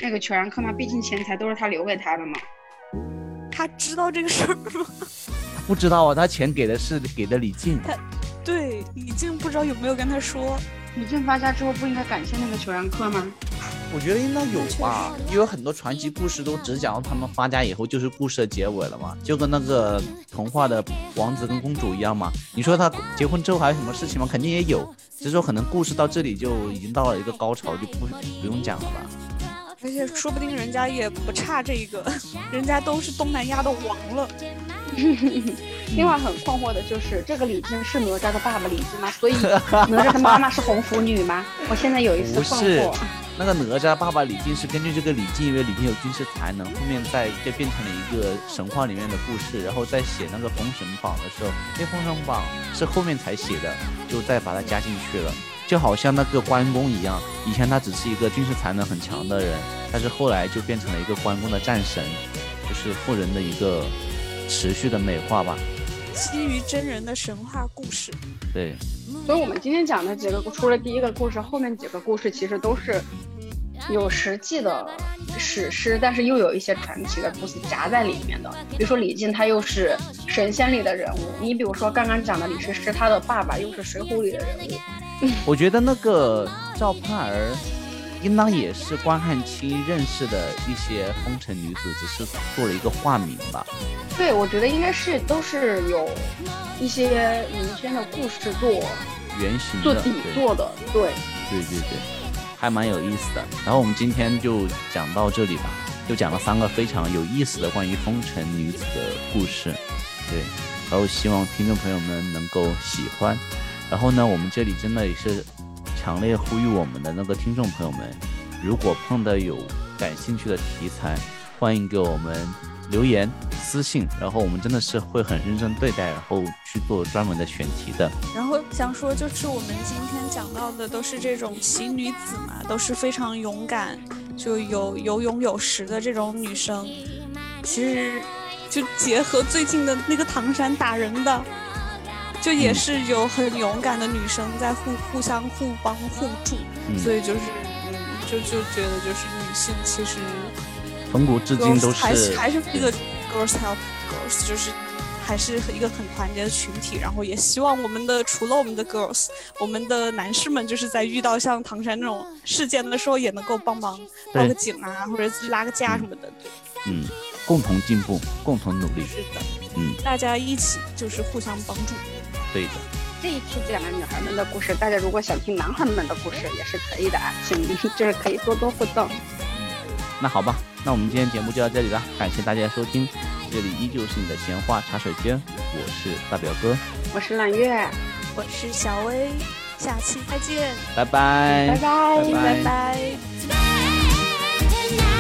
那个裘然客吗？毕竟钱财都是他留给他的嘛。他知道这个事儿吗？[LAUGHS] 不知道啊，他钱给的是给的李靖。他对李靖不知道有没有跟他说。李靖发家之后不应该感谢那个裘然客吗？我觉得应该有吧，因为很多传奇故事都只讲到他们发家以后就是故事的结尾了嘛，就跟那个童话的王子跟公主一样嘛。你说他结婚之后还有什么事情吗？肯定也有，只是说可能故事到这里就已经到了一个高潮，就不不用讲了吧。而且说不定人家也不差这一个，[LAUGHS] 人家都是东南亚的王了。[LAUGHS] 另外很困惑的就是，这个李靖是哪吒的爸爸李靖吗？所以 [LAUGHS] 哪吒的妈妈是红拂女吗？我现在有一丝困惑。那个哪吒爸爸李靖是根据这个李靖，因为李靖有军事才能，后面再就变成了一个神话里面的故事，然后再写那个封神榜的时候，那封神榜是后面才写的，就再把它加进去了。就好像那个关公一样，以前他只是一个军事才能很强的人，但是后来就变成了一个关公的战神，就是后人的一个持续的美化吧。基于真人的神话故事。对。所以我们今天讲的几个，除了第一个故事，后面几个故事其实都是有实际的史诗，但是又有一些传奇的故事夹在里面的。比如说李靖，他又是神仙里的人物；你比如说刚刚讲的李师师，他的爸爸又是水浒里的人物。[LAUGHS] 我觉得那个赵盼儿，应当也是关汉卿认识的一些风尘女子，只是做了一个化名吧。对，我觉得应该是都是有一些民间的故事做原型、做底座的。对，对对对。还蛮有意思的，然后我们今天就讲到这里吧，就讲了三个非常有意思的关于风尘女子的故事，对，然后希望听众朋友们能够喜欢，然后呢，我们这里真的也是强烈呼吁我们的那个听众朋友们，如果碰到有感兴趣的题材，欢迎给我们。留言私信，然后我们真的是会很认真对待，然后去做专门的选题的。然后想说，就是我们今天讲到的都是这种奇女子嘛，都是非常勇敢，就有有勇有实的这种女生。其实，就结合最近的那个唐山打人的，就也是有很勇敢的女生在互互相互帮互助。所以就是，嗯，就就觉得就是女性其实。从古至今都是还是还是一个 girls help girls，就是还是一个很团结的群体。然后也希望我们的除了我们的 girls，我们的男士们就是在遇到像唐山这种事件的时候，也能够帮忙报个警啊，或者拉个架什么的。嗯，共同进步，共同努力。是的，嗯，大家一起就是互相帮助。对的。这一期讲了女孩们的故事，大家如果想听男孩们的故事也是可以的啊，请 [LAUGHS] 就是可以多多互动。那好吧那我们今天节目就到这里了感谢大家收听这里依旧是你的闲话茶水间我是大表哥。我是揽月。我是小薇下期再见。拜拜拜拜。拜拜。拜拜。拜拜。